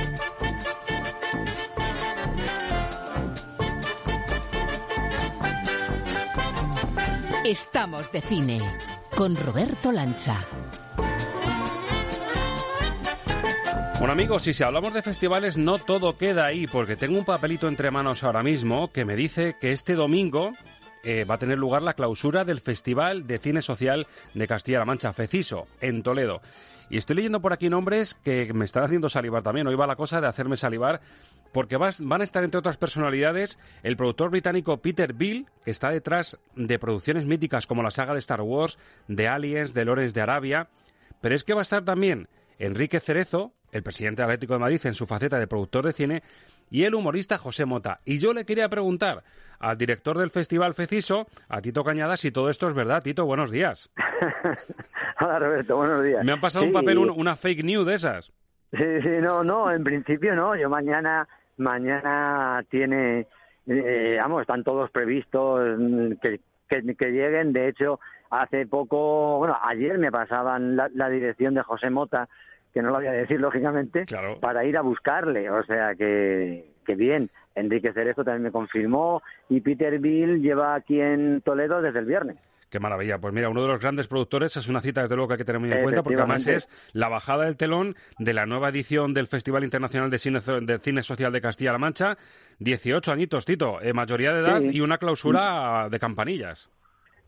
Estamos de cine con Roberto Lancha. Bueno amigos, si hablamos de festivales no todo queda ahí, porque tengo un papelito entre manos ahora mismo que me dice que este domingo eh, va a tener lugar la clausura del Festival de Cine Social de Castilla-La Mancha, FECISO, en Toledo. Y estoy leyendo por aquí nombres que me están haciendo salivar también. Hoy va la cosa de hacerme salivar porque van a estar entre otras personalidades el productor británico Peter Bill, que está detrás de producciones míticas como la saga de Star Wars, de Aliens, de Lores de Arabia, pero es que va a estar también Enrique Cerezo, el presidente Atlético de Madrid en su faceta de productor de cine, y el humorista José Mota. Y yo le quería preguntar al director del Festival FECISO, a Tito Cañada, si todo esto es verdad. Tito, buenos días. Hola Roberto, buenos días. Me han pasado un papel, una fake news de esas. Sí, sí, no, no, en principio no. Yo mañana Mañana tiene, eh, vamos, están todos previstos mm, que, que, lleguen. De hecho, hace poco, bueno, ayer me pasaban la, dirección de José Mota, que no lo voy a decir lógicamente, para ir a buscarle. O sea que, que bien. Enrique Cerezo también me confirmó y Peter Bill lleva aquí en Toledo desde el viernes. Qué maravilla. Pues mira, uno de los grandes productores es una cita desde luego que hay que tener muy en cuenta porque además es la bajada del telón de la nueva edición del Festival Internacional de Cine, de Cine Social de Castilla-La Mancha. 18 añitos, Tito, eh, mayoría de edad y una clausura de campanillas.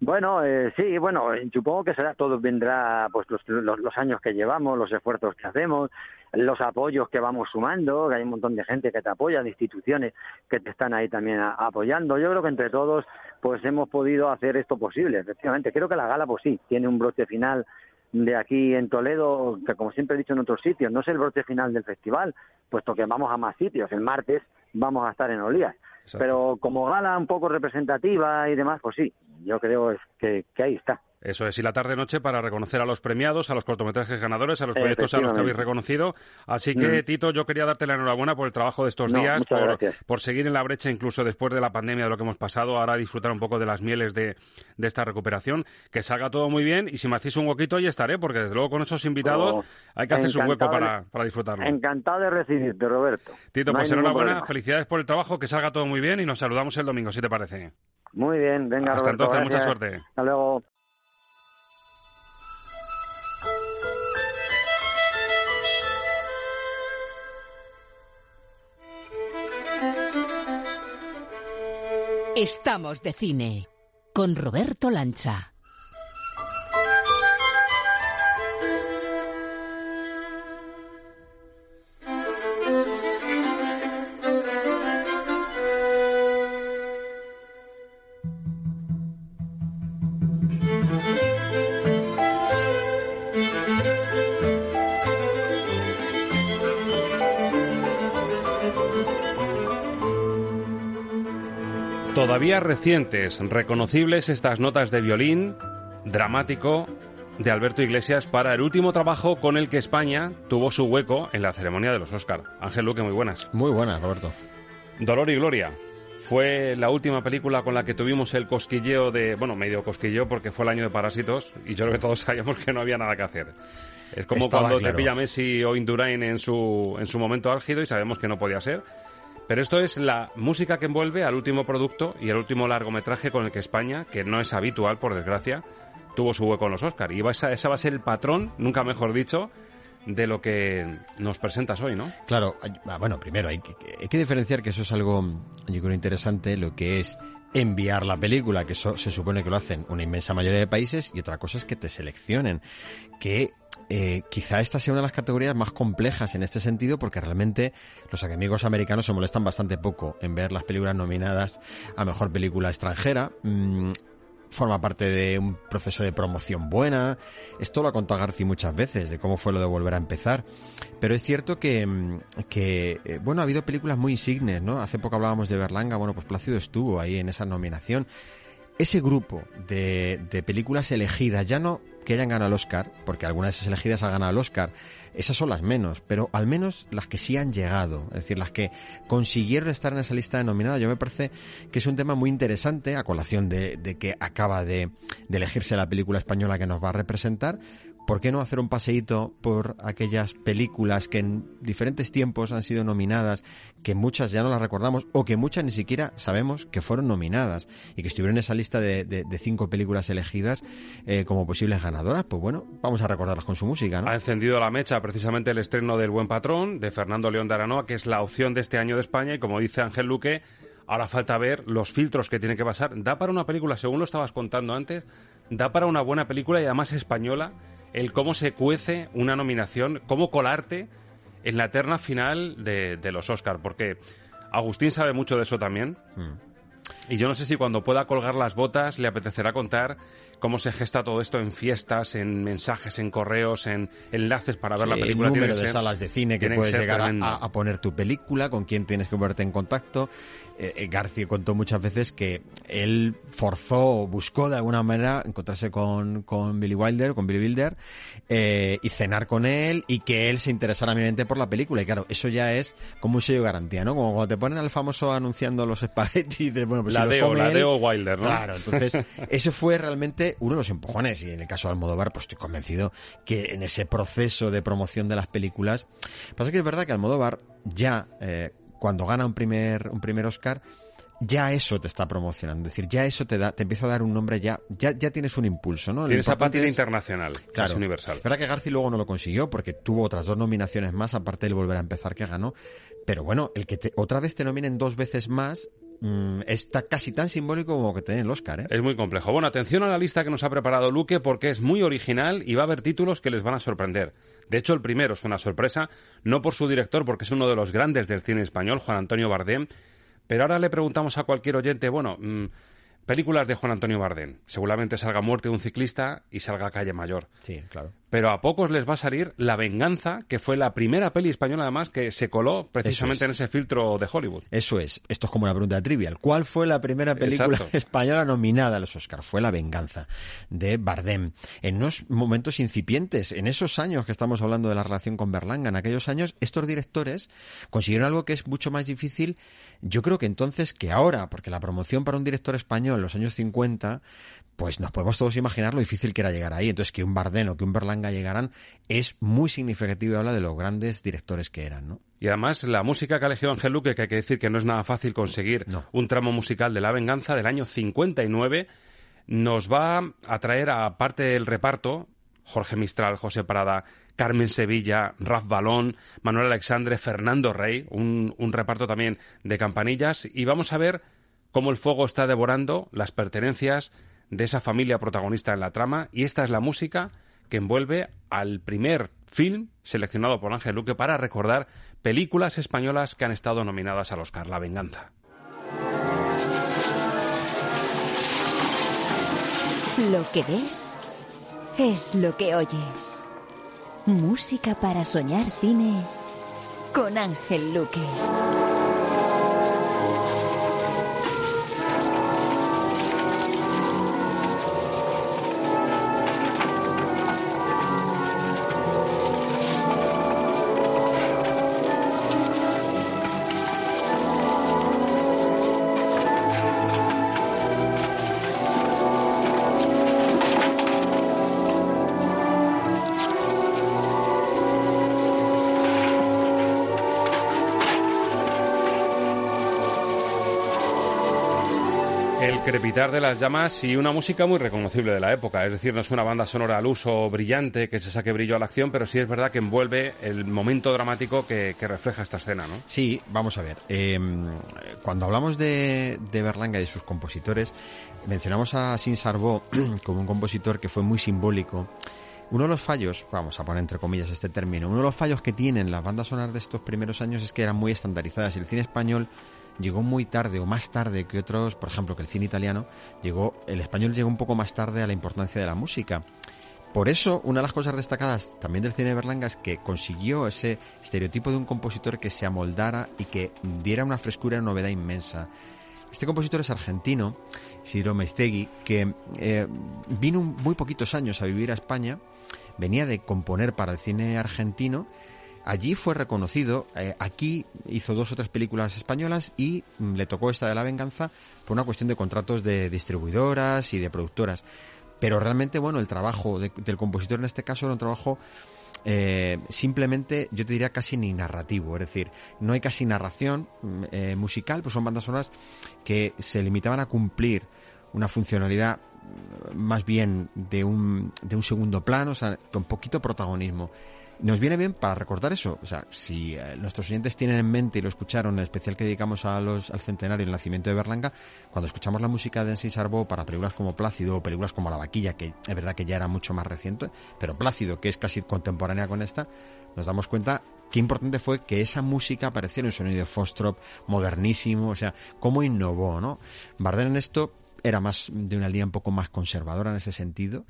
Bueno, eh, sí, bueno, supongo que será todo vendrá pues los, los, años que llevamos, los esfuerzos que hacemos, los apoyos que vamos sumando, que hay un montón de gente que te apoya, de instituciones que te están ahí también apoyando. Yo creo que entre todos pues hemos podido hacer esto posible, efectivamente. Creo que la gala pues sí, tiene un broche final de aquí en Toledo, que como siempre he dicho en otros sitios, no es el broche final del festival, puesto que vamos a más sitios. El martes vamos a estar en Olías. Pero como gala un poco representativa y demás, pues sí, yo creo que, que ahí está. Eso es, y la tarde-noche para reconocer a los premiados, a los cortometrajes ganadores, a los proyectos a los que habéis reconocido. Así que, mm. Tito, yo quería darte la enhorabuena por el trabajo de estos días, por, seguir en la brecha incluso después de la pandemia, de lo que hemos pasado, ahora disfrutar un poco de las mieles de, esta recuperación. Que salga todo muy bien y si me hacéis un huequito, ahí estaré, porque desde luego con esos invitados oh, hay que hacerse un hueco para, para, disfrutarlo. Encantado de recibirte, Roberto. Tito, pues enhorabuena, felicidades por el trabajo, que salga todo muy bien y nos saludamos el domingo, si te parece. Muy bien, venga, Hasta entonces, mucha suerte. Hasta luego. Estamos de cine con Roberto Lancha. Todavía recientes, reconocibles estas notas de violín dramático de Alberto Iglesias para el último trabajo con el que España tuvo su hueco en la ceremonia de los Oscar. Ángel Luque, muy buenas. Muy buenas, Roberto. Dolor y Gloria. Fue la última película con la que tuvimos el cosquilleo de, bueno, medio cosquilleo porque fue el año de Parásitos y yo creo que todos sabíamos que no había nada que hacer. Es como cuando te pilla Messi o Indurain en su, en su momento álgido y sabemos que no podía ser. Pero esto es la música que envuelve al último producto y al último largometraje con el que España, que no es habitual, por desgracia, tuvo su hueco en los Oscars. Y esa, va a ser el patrón, nunca mejor dicho, de lo que nos presentas hoy, ¿no? Claro, ah, bueno, primero hay que, hay que diferenciar que eso es algo, yo creo, interesante, lo que es enviar la película, que eso se supone que lo hacen una inmensa mayoría de países, y otra cosa es que te seleccionen, que eh, quizá esta sea una de las categorías más complejas en este sentido porque realmente los amigos americanos se molestan bastante poco en ver las películas nominadas a mejor película extranjera. Mm, forma parte de un proceso de promoción buena. Esto lo ha contado García muchas veces, de cómo fue lo de volver a empezar. Pero es cierto que, mm, eh, bueno, ha habido películas muy insignes, ¿no? Hace poco hablábamos de Berlanga, bueno, pues Plácido estuvo ahí en esa nominación ese grupo de, películas elegidas, ya no que hayan ganado el Oscar, porque algunas de esas elegidas han ganado el Oscar, esas son las menos, pero al menos las que sí han llegado, es decir, las que consiguieron estar en esa lista de yo me parece que es un tema muy interesante, a colación de, de que acaba de, de elegirse la película española que nos va a representar, ¿por qué no hacer un paseíto por aquellas películas que en diferentes tiempos han sido nominadas, que muchas ya no las recordamos o que muchas ni siquiera sabemos que fueron nominadas y que estuvieron en esa lista de, cinco películas elegidas eh, como posibles ganadoras? Pues bueno, vamos a recordarlas con su música. Ha encendido la mecha precisamente el estreno del Buen Patrón de Fernando León de Aranoa, que es la opción de este año de España y como dice Ángel Luque, Ahora falta ver los filtros que tiene que pasar. Da para una película, según lo estabas contando antes, da para una buena película y además española el cómo se cuece una nominación, cómo colarte en la terna final de, los Oscars, porque Agustín sabe mucho de eso también. Mm. Y yo no sé si cuando pueda colgar las botas le apetecerá contar cómo se gesta todo esto en fiestas, en mensajes, en correos, en enlaces para ver la película. El número de salas de cine que puedes llegar a, poner tu película, con quién tienes que ponerte en contacto. Eh, eh, García contó muchas veces que él forzó o buscó de alguna manera encontrarse con, con Billy Wilder, con Billy Wilder, eh, y cenar con él y que él se interesara mente por la película. Y claro, eso ya es como un sello de garantía, ¿no? Como cuando te ponen al famoso anunciando los espaguetis de, bueno, pues la Deo, la Deo Wilder, ¿no? Claro, entonces, eso fue realmente uno de los empujones. Y en el caso de Almodóvar, pues estoy convencido que en ese proceso de promoción de las películas, pasa que es verdad que Almodóvar ya, eh, cuando gana un primer, un primer Oscar, ya eso te está promocionando. Es decir, ya eso te da, te empieza a dar un nombre, ya, ya, ya tienes un impulso, ¿no? Tienes esa internacional, claro, universal. Es verdad que García luego no lo consiguió porque tuvo otras dos nominaciones más, aparte de volver a empezar que ganó. Pero bueno, el que otra vez te nominen dos veces más mm, está casi tan simbólico como que den el Oscar. ¿eh? Es muy complejo. Bueno, atención a la lista que nos ha preparado Luque porque es muy original y va a haber títulos que les van a sorprender. De hecho, el primero es una sorpresa, no por su director, porque es uno de los grandes del cine español, Juan Antonio Bardem, pero ahora le preguntamos a cualquier oyente, bueno, mm, películas de Juan Antonio Bardem. Seguramente salga Muerte de un ciclista y salga Calle Mayor. Sí, claro. Pero a pocos les va a salir La Venganza, que fue la primera peli española además que se coló precisamente en ese filtro de Hollywood. Eso es. Esto es como una pregunta trivial. ¿Cuál fue la primera película española nominada a los Oscars? Fue La Venganza de Bardem. En unos momentos incipientes, en esos años que estamos hablando de la relación con Berlanga, en aquellos años, estos directores consiguieron algo que es mucho más difícil yo creo que entonces que ahora, porque la promoción para un director español en los años 50, pues nos podemos todos imaginar lo difícil que era llegar ahí. Entonces que un Bardem o que un Berlanga llegaran es muy significativo y habla de los grandes directores que eran, ¿no? Y además la música que ha elegido Ángel Luque, que hay que decir que no es nada fácil conseguir un tramo musical de La Venganza del año 59, nos va a traer a parte del reparto Jorge Mistral, José Parada, Carmen Sevilla, Raf Balón, Manuel Alexandre, Fernando Rey, un, un reparto también de campanillas. Y vamos a ver cómo el fuego está devorando las pertenencias de esa familia protagonista en la trama. Y esta es la música que envuelve al primer film seleccionado por Ángel Luque para recordar películas españolas que han estado nominadas al Oscar, La Venganza. Lo que ves es lo que oyes. Música para soñar cine con Ángel Luque. Crepitar de las llamas y una música muy reconocible de la época. Es decir, no es una banda sonora al uso brillante que se saque brillo a la acción, pero sí es verdad que envuelve el momento dramático que, refleja esta escena, ¿no? Sí, vamos a ver. Em, cuando hablamos de, de, Berlanga y de sus compositores, mencionamos a Sin Sarbó como un compositor que fue muy simbólico. Uno de los fallos, vamos a poner entre comillas este término, uno de los fallos que tienen las bandas sonoras de estos primeros años es que eran muy estandarizadas y el cine español llegó muy tarde o más tarde que otros, por ejemplo, que el cine italiano, llegó, el español llegó un poco más tarde a la importancia de la música. Por eso, una de las cosas destacadas también del cine de Berlanga es que consiguió ese estereotipo de un compositor que se amoldara y que diera una frescura y una novedad inmensa. Este compositor es argentino, Isidro Meistegui, que eh, vino muy poquitos años a vivir a España, venía de componer para el cine argentino Allí fue reconocido, eh, aquí hizo dos o tres películas españolas y mm, le tocó esta de la venganza por una cuestión de contratos de distribuidoras y de productoras. pero realmente, bueno, el trabajo del compositor en este caso era un trabajo eh, simplemente yo te diría casi ni narrativo, es decir, no hay casi narración mm, eh, musical, pues son bandas sonoras que se limitaban a cumplir una funcionalidad mm, más bien de un, de un segundo plano, o sea, con poquito protagonismo nos viene bien para recordar eso. O sea, si eh, nuestros oyentes tienen en mente y lo escucharon, el especial que dedicamos a los, al centenario, el nacimiento de Berlanga, cuando escuchamos la música de Ensi Sarbo para películas como Plácido o películas como La Vaquilla, que es verdad que ya era mucho más reciente, pero Plácido, que es casi contemporánea con esta, nos damos cuenta qué importante fue que esa música apareciera en un sonido Fostrop modernísimo, o sea, cómo innovó, ¿no? Bardem en esto era más de una línea un poco más conservadora en ese sentido,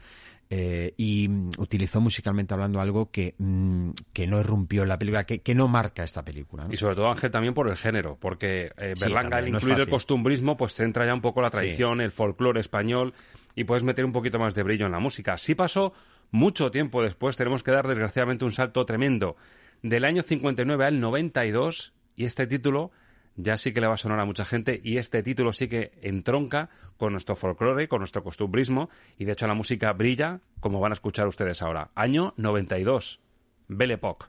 eh, y mm, utilizó musicalmente hablando algo que, mm, que no irrumpió la película, que, que no marca esta película. Y sobre todo, Ángel, también por el género, porque eh, Berlanga, al incluir el costumbrismo, pues centra ya un poco la tradición, el folclore español, y puedes meter un poquito más de brillo en la música. Sí pasó mucho tiempo después, tenemos que dar desgraciadamente un salto tremendo. Del año 59 al 92, y este título ya sí que le va a sonar a mucha gente y este título sí que entronca con nuestro folclore, con nuestro costumbrismo y de hecho la música brilla como van a escuchar ustedes ahora. Año 92, Belle Époque.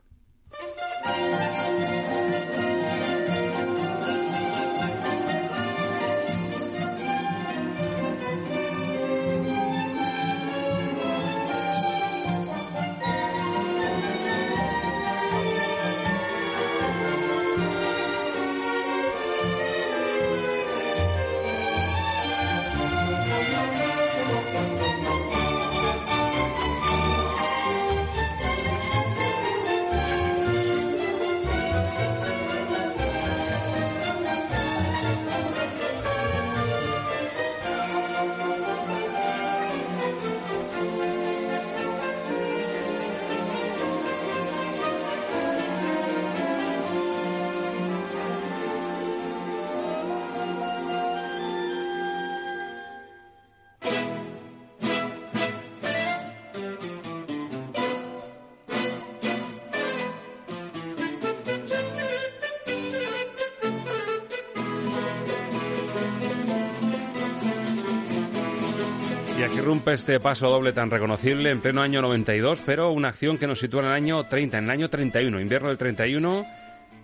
Rompe este paso doble tan reconocible en pleno año 92, pero una acción que nos sitúa en el año 30, en el año 31, invierno del 31,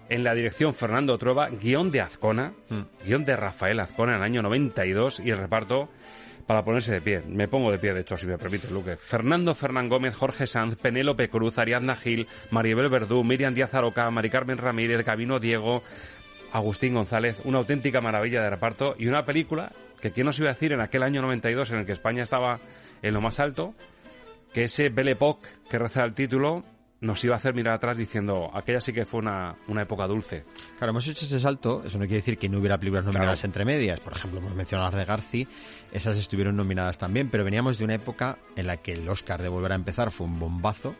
en la dirección Fernando Trova, guion de Azcona, mm. guion de Rafael Azcona en el año 92 y el reparto para ponerse de pie. Me pongo de pie, de hecho, si me permite, Luque. Fernando Fernán Gómez, Jorge Sanz, Penélope Cruz, Ariadna Gil, Maribel Verdú, Miriam Díaz Aroca, Mari Carmen Ramírez, Gabino Diego, Agustín González. Una auténtica maravilla de reparto y una película que quién nos iba a decir en aquel año 92 en el que España estaba en lo más alto, que ese Belle Époque que reza el título nos iba a hacer mirar atrás diciendo, aquella sí que fue una, una época dulce. Claro, hemos hecho ese salto, eso no quiere decir que no hubiera películas nominadas entre medias, por ejemplo, hemos mencionado las de Garci, esas estuvieron nominadas también, pero veníamos de una época en la que el Oscar de Volver a Empezar fue un bombazo,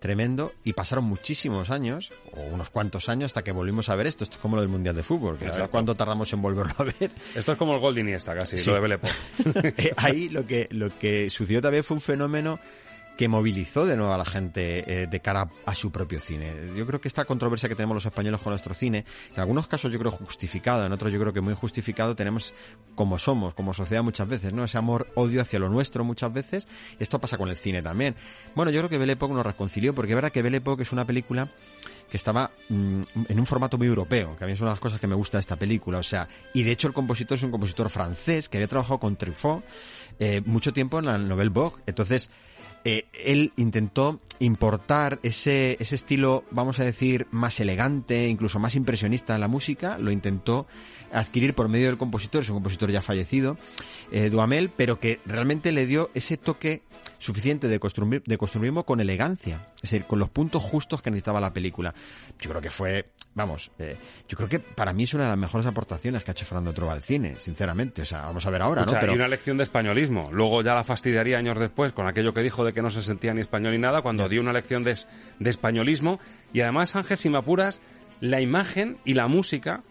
tremendo y pasaron muchísimos años, o unos cuantos años, hasta que volvimos a ver esto. Esto es como lo del Mundial de Fútbol, que cuánto tardamos en volverlo a ver. Esto es como el Gold Iniesta casi, lo de Belepo. Eh, ahí lo que, lo que sucedió también fue un fenómeno que movilizó de nuevo a la gente eh, de cara a, su propio cine. Yo creo que esta controversia que tenemos los españoles con nuestro cine, en algunos casos yo creo justificado, en otros yo creo que muy justificado, tenemos como somos, como sociedad muchas veces, ¿no? Ese amor-odio hacia lo nuestro muchas veces. Esto pasa con el cine también. Bueno, yo creo que Belle Époque nos reconcilió, porque es verdad que Belle Époque es una película que estaba mm, en un formato muy europeo, que a mí es una de las cosas que me gusta de esta película. O sea, y de hecho el compositor es un compositor francés que había trabajado con Truffaut eh, mucho tiempo en la Nouvelle Vogue. Entonces, eh, él intentó importar ese, ese estilo, vamos a decir, más elegante, incluso más impresionista en la música, lo intentó adquirir por medio del compositor, es un compositor ya fallecido, eh, Duhamel, pero que realmente le dio ese toque suficiente de, de costumbrismo con elegancia, es decir, con los puntos justos que necesitaba la película. Yo creo que fue, vamos, eh, yo creo que para mí es una de las mejores aportaciones que ha hecho Fernando Trova al cine, sinceramente. O sea, vamos a ver ahora, ¿no? Pero... una lección de españolismo. Luego ya la fastidiaría años después con aquello que dijo de que no se sentía ni español ni nada, cuando dio una lección de, de españolismo. Y además, Ángel, si me apuras, la imagen y la música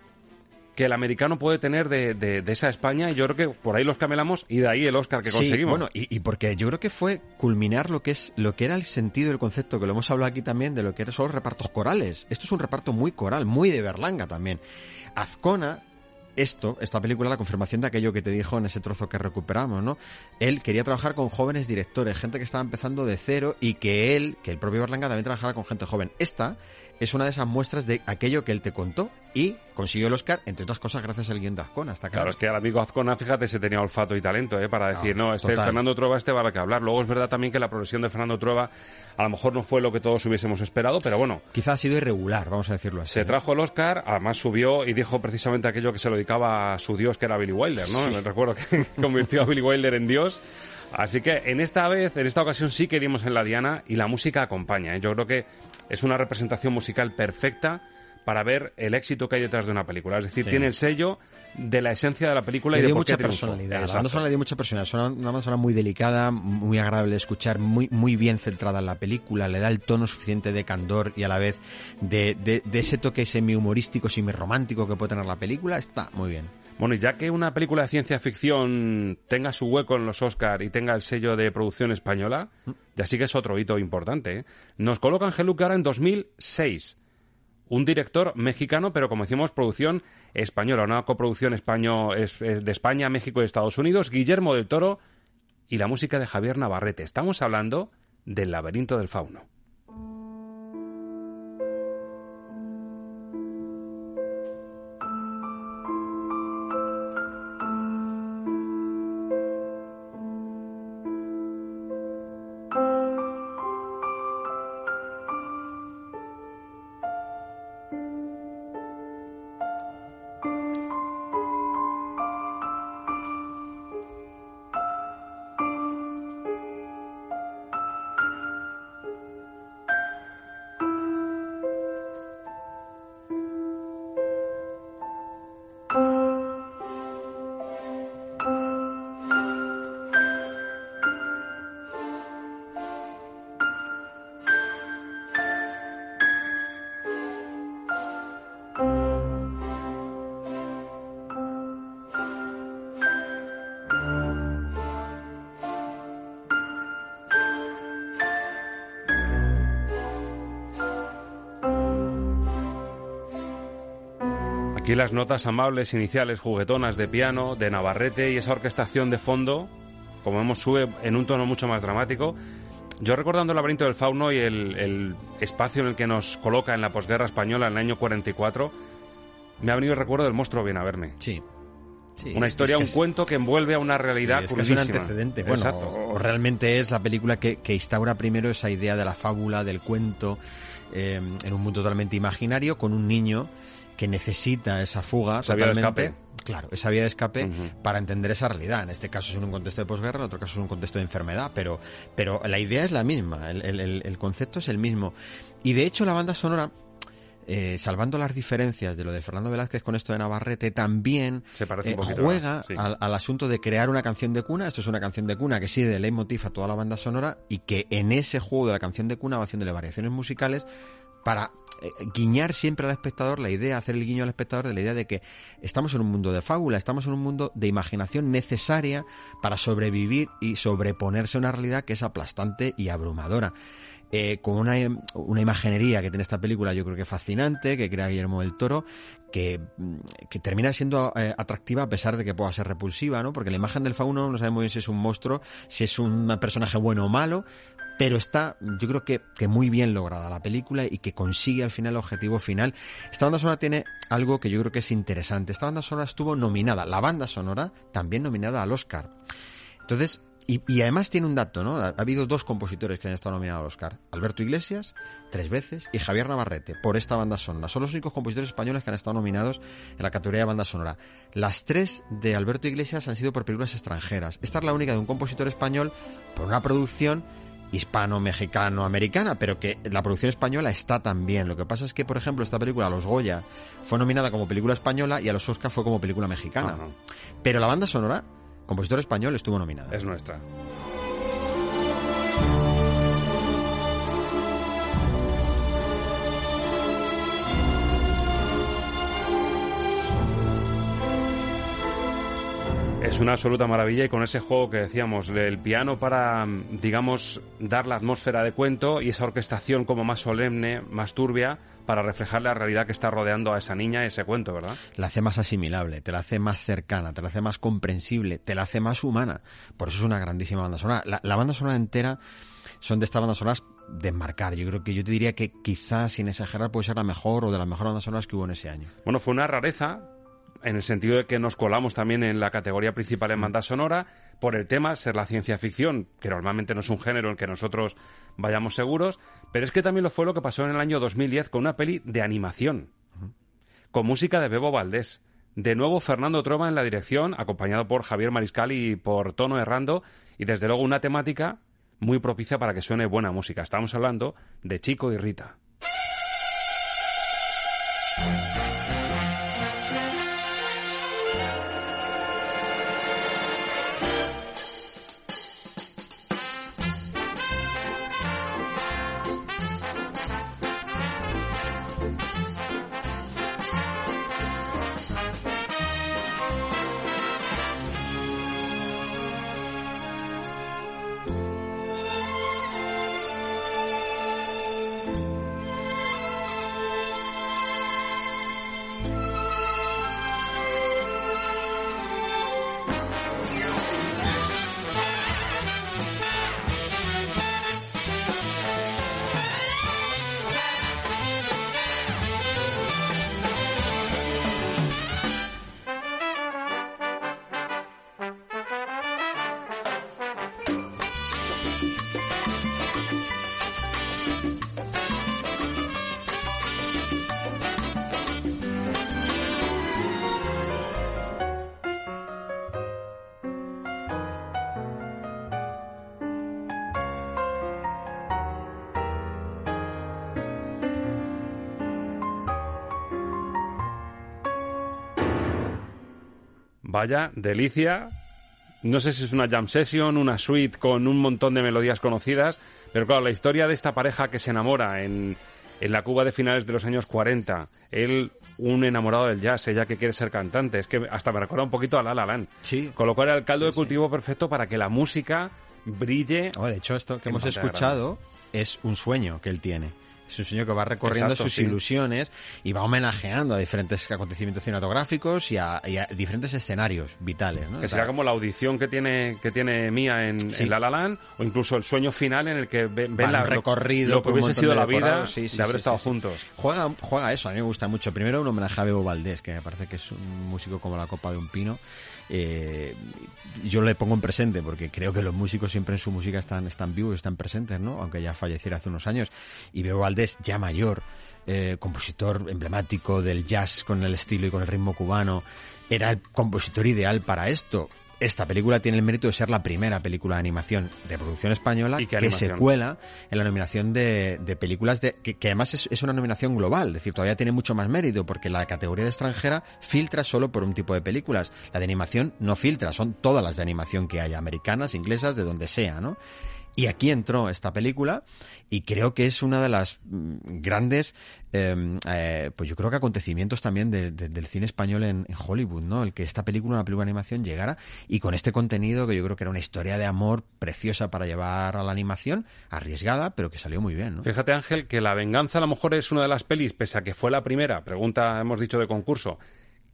que el americano puede tener de, de, esa España y yo creo que por ahí los camelamos y de ahí el Oscar que conseguimos. Bueno, y, porque yo creo que fue culminar lo que es lo que era el sentido del concepto que lo hemos hablado aquí también de lo que son los repartos corales. Esto es un reparto muy coral, muy de Berlanga también. Azcona esto, esta película, la confirmación de aquello que te dijo en ese trozo que recuperamos, ¿no? Él quería trabajar con jóvenes directores, gente que estaba empezando de cero y que él, que el propio Berlanga también trabajara con gente joven. Esta es una de esas muestras de aquello que él te contó y consiguió el Oscar, entre otras cosas, gracias al guion de Azcona. Está claro. claro, es que el amigo Azcona, fíjate, se tenía olfato y talento ¿eh? para decir, no, este Fernando Trueba, este va a que hablar. Luego es verdad también que la progresión de Fernando Trueba a lo mejor no fue lo que todos hubiésemos esperado, pero bueno. Quizá ha sido irregular, vamos a decirlo así. Se trajo el Oscar, además subió y dijo precisamente aquello que se lo dedicaba a su dios, que era Billy Wilder, ¿no? Recuerdo que convirtió a Billy Wilder en dios. Así que en esta vez, en esta ocasión sí que dimos en la diana y la música acompaña. ¿eh? Yo creo que es una representación musical perfecta para ver el éxito que hay detrás de una película. Es decir, tiene el sello de la esencia de la película y de dio mucha personalidad. La banda sonora le dio mucha personalidad. Es una banda sonora muy delicada, muy agradable de escuchar, muy, muy bien centrada en la película. Le da el tono suficiente de candor y a la vez de, de, de ese toque semi-humorístico, semi-romántico que puede tener la película. Está muy bien. Bueno, y ya que una película de ciencia ficción tenga su hueco en los Oscar y tenga el sello de producción española, ya sí que es otro hito importante. ¿eh? Nos coloca Ángel Lucara en 2006 un director mexicano, pero como decimos, producción española, una coproducción español, de España, México y Estados Unidos, Guillermo del Toro y la música de Javier Navarrete. Estamos hablando del laberinto del fauno. Aquí las notas amables iniciales juguetonas de piano, de Navarrete y esa orquestación de fondo, como vemos, sube en un tono mucho más dramático. Yo recordando el laberinto del fauno y el, espacio en el que nos coloca en la posguerra española en el año 44, me ha venido el recuerdo del monstruo viene a verme. Sí. una historia, un cuento que envuelve a una realidad sí, es un antecedente. Bueno, o, realmente es la película que, instaura primero esa idea de la fábula, del cuento, eh, en un mundo totalmente imaginario, con un niño que necesita esa fuga esa Vía de escape. Claro, esa vía de escape para entender esa realidad. En este caso es un contexto de posguerra, en otro caso es un contexto de enfermedad, pero, pero la idea es la misma, el, concepto es el mismo. Y de hecho la banda sonora eh, salvando las diferencias de lo de Fernando Velázquez con esto de Navarrete, también eh, juega al, asunto de crear una canción de cuna. Esto es una canción de cuna que sigue de leitmotiv a toda la banda sonora y que en ese juego de la canción de cuna va haciéndole variaciones musicales para eh, guiñar siempre al espectador la idea, hacer el guiño al espectador de la idea de que estamos en un mundo de fábula, estamos en un mundo de imaginación necesaria para sobrevivir y sobreponerse a una realidad que es aplastante y abrumadora. Eh, con una, una, imaginería que tiene esta película yo creo que fascinante, que crea Guillermo del Toro, que, que termina siendo eh, atractiva a pesar de que pueda ser repulsiva, ¿no? Porque la imagen del fauno no sabemos bien si es un monstruo, si es un personaje bueno o malo, pero está, yo creo que, muy bien lograda la película y que consigue al final el objetivo final. Esta banda sonora tiene algo que yo creo que es interesante. Esta banda sonora estuvo nominada, la banda sonora también nominada al Oscar. Entonces, y, además tiene un dato, ¿no? Ha, habido dos compositores que han estado nominados al Oscar. Alberto Iglesias, tres veces, y Javier Navarrete, por esta banda sonora. Son los únicos compositores españoles que han estado nominados en la categoría de banda sonora. Las tres de Alberto Iglesias han sido por películas extranjeras. Esta es la única de un compositor español por una producción hispano, mexicano, americana, pero que la producción española está también. Lo que pasa es que, por ejemplo, esta película, a Los Goya, fue nominada como película española y a los Oscar fue como película mexicana. Pero la banda sonora, compositor español, estuvo nominada. Es nuestra. Es una absoluta maravilla y con ese juego que decíamos, el piano para, digamos, dar la atmósfera de cuento y esa orquestación como más solemne, más turbia, para reflejar la realidad que está rodeando a esa niña y ese cuento, ¿verdad? La hace más asimilable, te la hace más cercana, te la hace más comprensible, te la hace más humana. Por eso es una grandísima banda sonora. La, la banda sonora entera son de estas bandas sonoras de marcar. Yo creo que yo te diría que quizás, sin exagerar, puede ser la mejor o de las mejores bandas sonoras que hubo en ese año. Bueno, fue una rareza en el sentido de que nos colamos también en la categoría principal en banda sonora por el tema ser la ciencia ficción, que normalmente no es un género en que nosotros vayamos seguros, pero es que también lo fue lo que pasó en el año 2010 con una peli de animación, con música de Bebo Valdés. De nuevo Fernando Troma en la dirección, acompañado por Javier Mariscal y por Tono Errando, y desde luego una temática muy propicia para que suene buena música. Estamos hablando de Chico y Rita. Vaya, delicia. No sé si es una jam session, una suite con un montón de melodías conocidas, pero claro, la historia de esta pareja que se enamora en, en la Cuba de finales de los años 40, él un enamorado del jazz, ella que quiere ser cantante, es que hasta me recuerda un poquito a La La Land. Sí. Con lo cual era el caldo de cultivo perfecto para que la música brille. Oh, de hecho, esto que hemos escuchado es un sueño que él tiene. Es un sueño que va recorriendo sus ilusiones y va homenajeando a diferentes acontecimientos cinematográficos y a, diferentes escenarios vitales. Que será como la audición que tiene que tiene Mía en, La La Land o incluso el sueño final en el que ven, la, recorrido lo, que hubiese sido la vida de haber estado juntos. Juega, juega eso, a mí me gusta mucho. Primero un homenaje a Bebo Valdés, que me parece que es un músico como la copa de un pino eh, yo le pongo en presente porque creo que los músicos siempre en su música están, están vivos, están presentes, ¿no? Aunque ya falleciera hace unos años. Y veo Valdés, ya mayor, eh, compositor emblemático del jazz con el estilo y con el ritmo cubano, era el compositor ideal para esto esta película tiene el mérito de ser la primera película de animación de producción española que se cuela en la nominación de, películas de, que, además es, una nominación global, es decir, todavía tiene mucho más mérito porque la categoría de extranjera filtra solo por un tipo de películas. La de animación no filtra, son todas las de animación que hay, americanas, inglesas, de donde sea, ¿no? Y aquí entró esta película y creo que es una de las mm, grandes, em, eh, pues yo creo que acontecimientos también del cine español en, Hollywood, ¿no? El que esta película, una película de animación, llegara y con este contenido que yo creo que era una historia de amor preciosa para llevar a la animación, arriesgada, pero que salió muy bien, ¿no? Fíjate, Ángel, que La Venganza a lo mejor es una de las pelis, pese a que fue la primera, pregunta hemos dicho de concurso,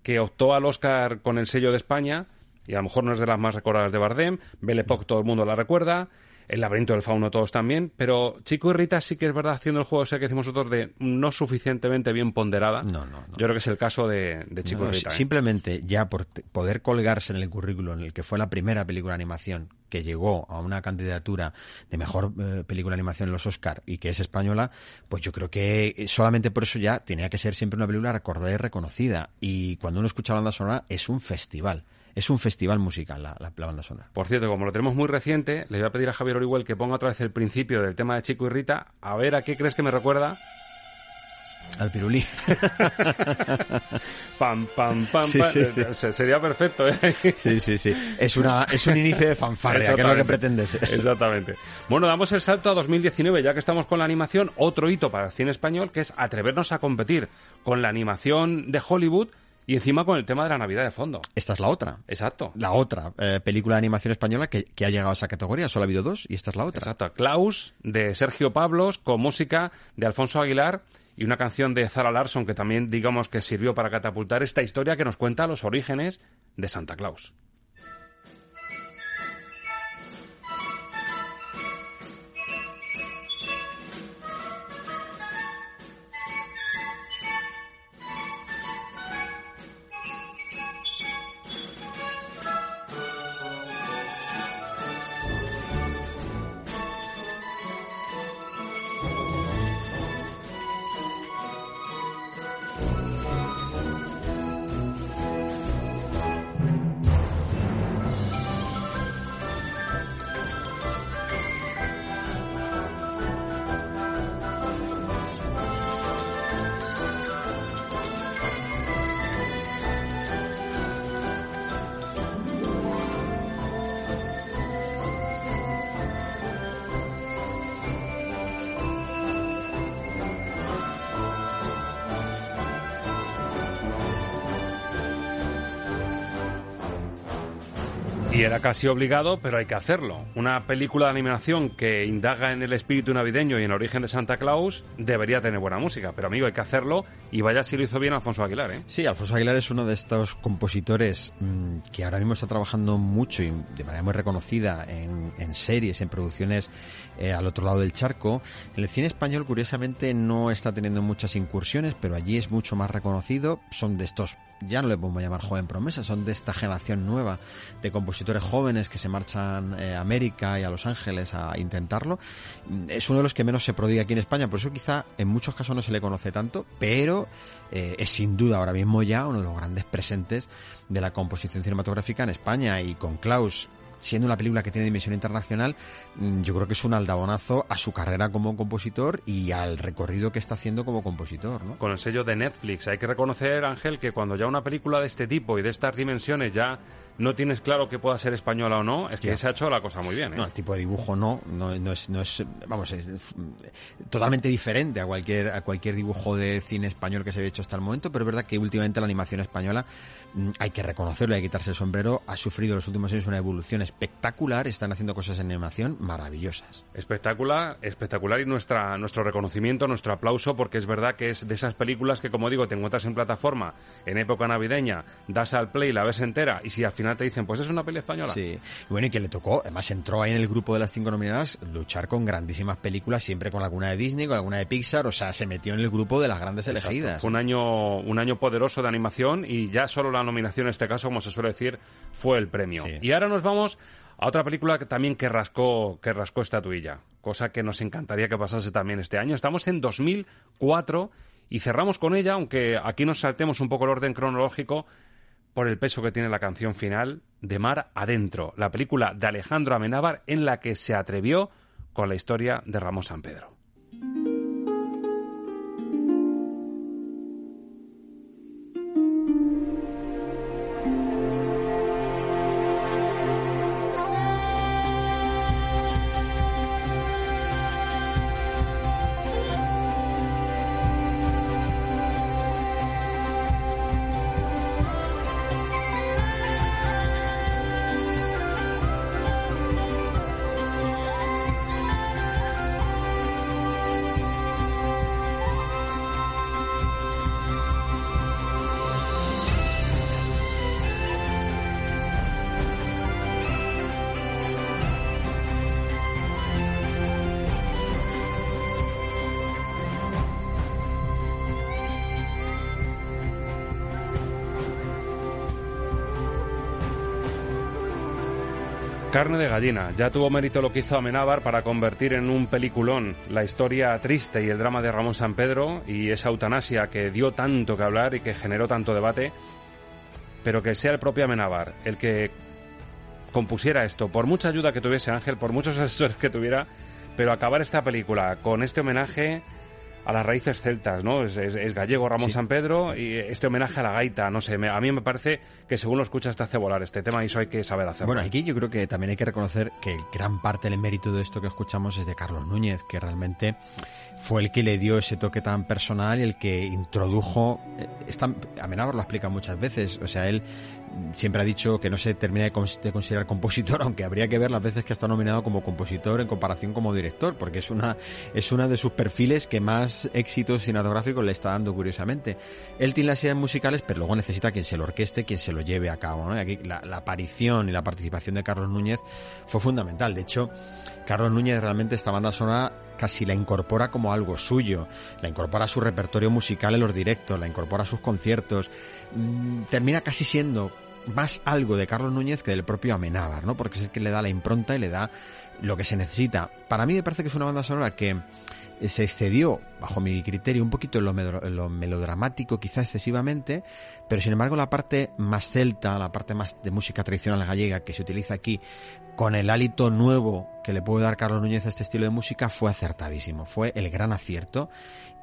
que optó al Oscar con el sello de España, y a lo mejor no es de las más recordadas de Bardem, Belle todo el mundo la recuerda, el laberinto del fauno todos también, pero Chico y Rita sí que es verdad haciendo el juego ese que decimos nosotros de no suficientemente bien ponderada. No, no, Yo creo que es el caso de, Chico y Rita. ¿eh? Simplemente ya por poder colgarse en el currículo en el que fue la primera película de animación que llegó a una candidatura de mejor eh, película de animación en los Oscar y que es española, pues yo creo que solamente por eso ya tenía que ser siempre una película recordada y reconocida. Y cuando uno escucha la banda sonora es un festival es un festival musical la, la, banda sonora. Por cierto, como lo tenemos muy reciente, le voy a pedir a Javier Orihuel que ponga otra vez el principio del tema de Chico y Rita. A ver, ¿a qué crees que me recuerda? Al pirulí. pam, pam, pam, sí, Sí, sí. Sería perfecto, ¿eh? sí, sí, sí. Es, una, es un inicio de fanfarria, que es lo que pretendes. Exactamente. Bueno, damos el salto a 2019, ya que estamos con la animación, otro hito para el cine español, que es atrevernos a competir con la animación de Hollywood Y encima con el tema de la Navidad de fondo. Esta es la otra. Exacto. La otra eh, película de animación española que, que, ha llegado a esa categoría. Solo ha habido dos y esta es la otra. Exacto. Klaus, de Sergio Pablos, con música de Alfonso Aguilar y una canción de Zara Larson que también digamos que sirvió para catapultar esta historia que nos cuenta los orígenes de Santa Claus. Y era casi obligado, pero hay que hacerlo. Una película de animación que indaga en el espíritu navideño y en el origen de Santa Claus debería tener buena música. Pero amigo, hay que hacerlo y vaya si lo hizo bien Alfonso Aguilar, ¿eh? Sí, Alfonso Aguilar es uno de estos compositores mmm, que ahora mismo está trabajando mucho y de manera muy reconocida en, series, en producciones eh, al otro lado del charco. El cine español, curiosamente, no está teniendo muchas incursiones, pero allí es mucho más reconocido. Son de estos ya no le podemos llamar joven promesa, son de esta generación nueva de compositores jóvenes que se marchan eh, a América y a Los Ángeles a intentarlo. Es uno de los que menos se prodiga aquí en España, por eso quizá en muchos casos no se le conoce tanto, pero eh, es sin duda ahora mismo ya uno de los grandes presentes de la composición cinematográfica en España y con Klaus siendo una película que tiene dimensión internacional, mm, yo creo que es un aldabonazo a su carrera como compositor y al recorrido que está haciendo como compositor. ¿no? Con el sello de Netflix. Hay que reconocer, Ángel, que cuando ya una película de este tipo y de estas dimensiones ya no tienes claro que pueda ser española o no, es que se ha hecho la cosa muy bien. ¿eh? No, el tipo de dibujo no, no, no, es, no es, vamos, es totalmente diferente a cualquier, a cualquier dibujo de cine español que se haya hecho hasta el momento, pero es verdad que últimamente la animación española, mm, hay que reconocerlo, hay que quitarse el sombrero, ha sufrido en los últimos años una evolución espectacular, están haciendo cosas en animación maravillosas. Espectacular, espectacular y nuestra, nuestro reconocimiento, nuestro aplauso, porque es verdad que es de esas películas que, como digo, te encuentras en plataforma en época navideña, das al play, la ves entera y si al final te dicen, pues es una peli española. Sí, bueno, y que le tocó, además entró ahí en el grupo de las cinco nominadas, luchar con grandísimas películas, siempre con alguna de Disney, con alguna de Pixar, o sea, se metió en el grupo de las grandes Exacto. elegidas. Fue un año, un año poderoso de animación y ya solo la nominación en este caso, como se suele decir, fue el premio. Sí. Y ahora nos vamos a otra película que también que rascó, que rascó estatuilla, cosa que nos encantaría que pasase también este año. Estamos en 2004 y cerramos con ella, aunque aquí nos saltemos un poco el orden cronológico por el peso que tiene la canción final de Mar Adentro, la película de Alejandro Amenábar en la que se atrevió con la historia de Ramón San Pedro. Carne de gallina. Ya tuvo mérito lo que hizo Amenábar para convertir en un peliculón la historia triste y el drama de Ramón San Pedro y esa eutanasia que dio tanto que hablar y que generó tanto debate. Pero que sea el propio Amenábar el que compusiera esto, por mucha ayuda que tuviese Ángel, por muchos asesores que tuviera, pero acabar esta película con este homenaje a las raíces celtas, ¿no? Es, gallego Ramón San Pedro y este homenaje a la gaita, no sé, a mí me parece que según lo escuchas te hace volar este tema y eso hay que saber hacerlo. Bueno, aquí yo creo que también hay que reconocer que gran parte del mérito de esto que escuchamos es de Carlos Núñez, que realmente fue el que le dio ese toque tan personal y el que introdujo, eh, esta, Amenábar lo explica muchas veces, o sea, él siempre ha dicho que no se termina de, considerar compositor, aunque habría que ver las veces que está nominado como compositor en comparación como director, porque es una, es una de sus perfiles que más éxitos cinematográficos le está dando curiosamente. Él tiene las ideas musicales, pero luego necesita quien se lo orqueste, quien se lo lleve a cabo. Aquí la, la aparición y la participación de Carlos Núñez fue fundamental. De hecho, Carlos Núñez realmente esta banda sonora casi la incorpora como algo suyo, la incorpora a su repertorio musical en los directos, la incorpora a sus conciertos, mm, termina casi siendo más algo de Carlos Núñez que del propio Amenábar, ¿no? Porque es el que le da la impronta y le da lo que se necesita. Para mí me parece que es una banda sonora que eh, se excedió, bajo mi criterio, un poquito en lo, melodramático, quizá excesivamente, pero sin embargo la parte más celta, la parte más de música tradicional gallega que se utiliza aquí, con el hálito nuevo que le puede dar Carlos Núñez a este estilo de música, fue acertadísimo, fue el gran acierto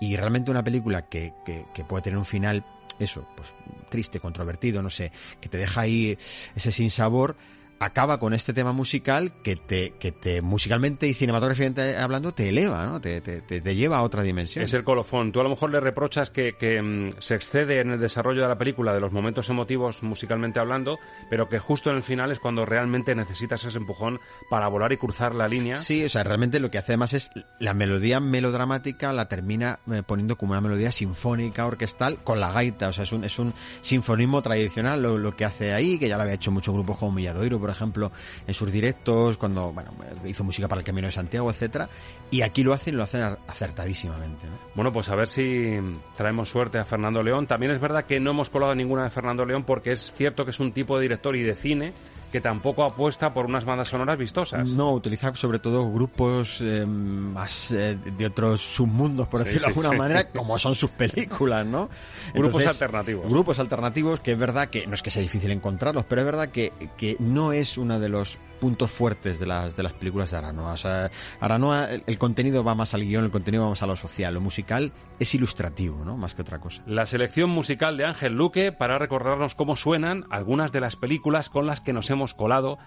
y realmente una película que, que, que puede tener un final eso, pues triste, controvertido, no sé, que te deja ahí ese sinsabor, acaba con este tema musical que te, que te musicalmente y cinematográficamente hablando te eleva, ¿no? Te, te, te, lleva a otra dimensión. Es el colofón. Tú a lo mejor le reprochas que, que mm, se excede en el desarrollo de la película de los momentos emotivos musicalmente hablando, pero que justo en el final es cuando realmente necesitas ese empujón para volar y cruzar la línea. Sí, o sea, realmente lo que hace además es la melodía melodramática la termina eh, poniendo como una melodía sinfónica, orquestal, con la gaita. O sea, es un, es un sinfonismo tradicional lo, lo que hace ahí, que ya lo había hecho muchos grupos como Milladoiro, por ejemplo, en sus directos, cuando bueno, hizo música para el Camino de Santiago, etcétera, y aquí lo hacen, lo hacen acertadísimamente. Bueno, pues a ver si traemos suerte a Fernando León. También es verdad que no hemos colado ninguna de Fernando León porque es cierto que es un tipo de director y de cine que tampoco apuesta por unas bandas sonoras vistosas. No, utiliza sobre todo grupos eh, más eh, de otros submundos, por decirlo de alguna manera, como son sus películas, ¿no? grupos alternativos. Grupos alternativos que es verdad que no es que sea difícil encontrarlos, pero es verdad que, que no es uno de los puntos fuertes de las, de las películas de Aranoa. O sea, Aranoa, el, contenido va más al guion, el contenido va más a lo social, lo musical es ilustrativo, ¿no? Más que otra cosa. La selección musical de Ángel Luque para recordarnos cómo suenan algunas de las películas con las que nos hemos colado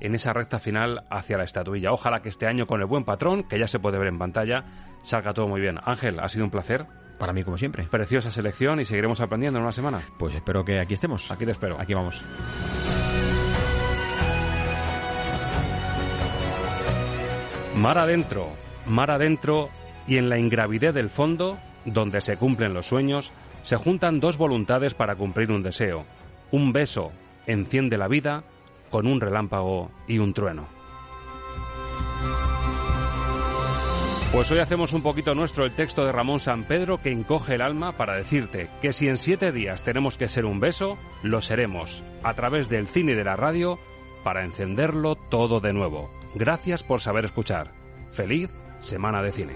en esa recta final hacia la estatuilla. Ojalá que este año con el buen patrón, que ya se puede ver en pantalla, salga todo muy bien. Ángel, ha sido un placer. Para mí, como siempre. Preciosa selección y seguiremos aprendiendo en una semana. Pues espero que aquí estemos. Aquí te espero. Aquí vamos. Mar adentro, mar adentro y en la ingravidez del fondo, donde se cumplen los sueños, se juntan dos voluntades para cumplir un deseo. Un beso enciende la vida con un relámpago y un trueno. Pues hoy hacemos un poquito nuestro el texto de Ramón San Pedro que encoge el alma para decirte que si en siete días tenemos que ser un beso, lo seremos a través del cine y de la radio para encenderlo todo de nuevo. Gracias por saber escuchar. Feliz Semana de Cine.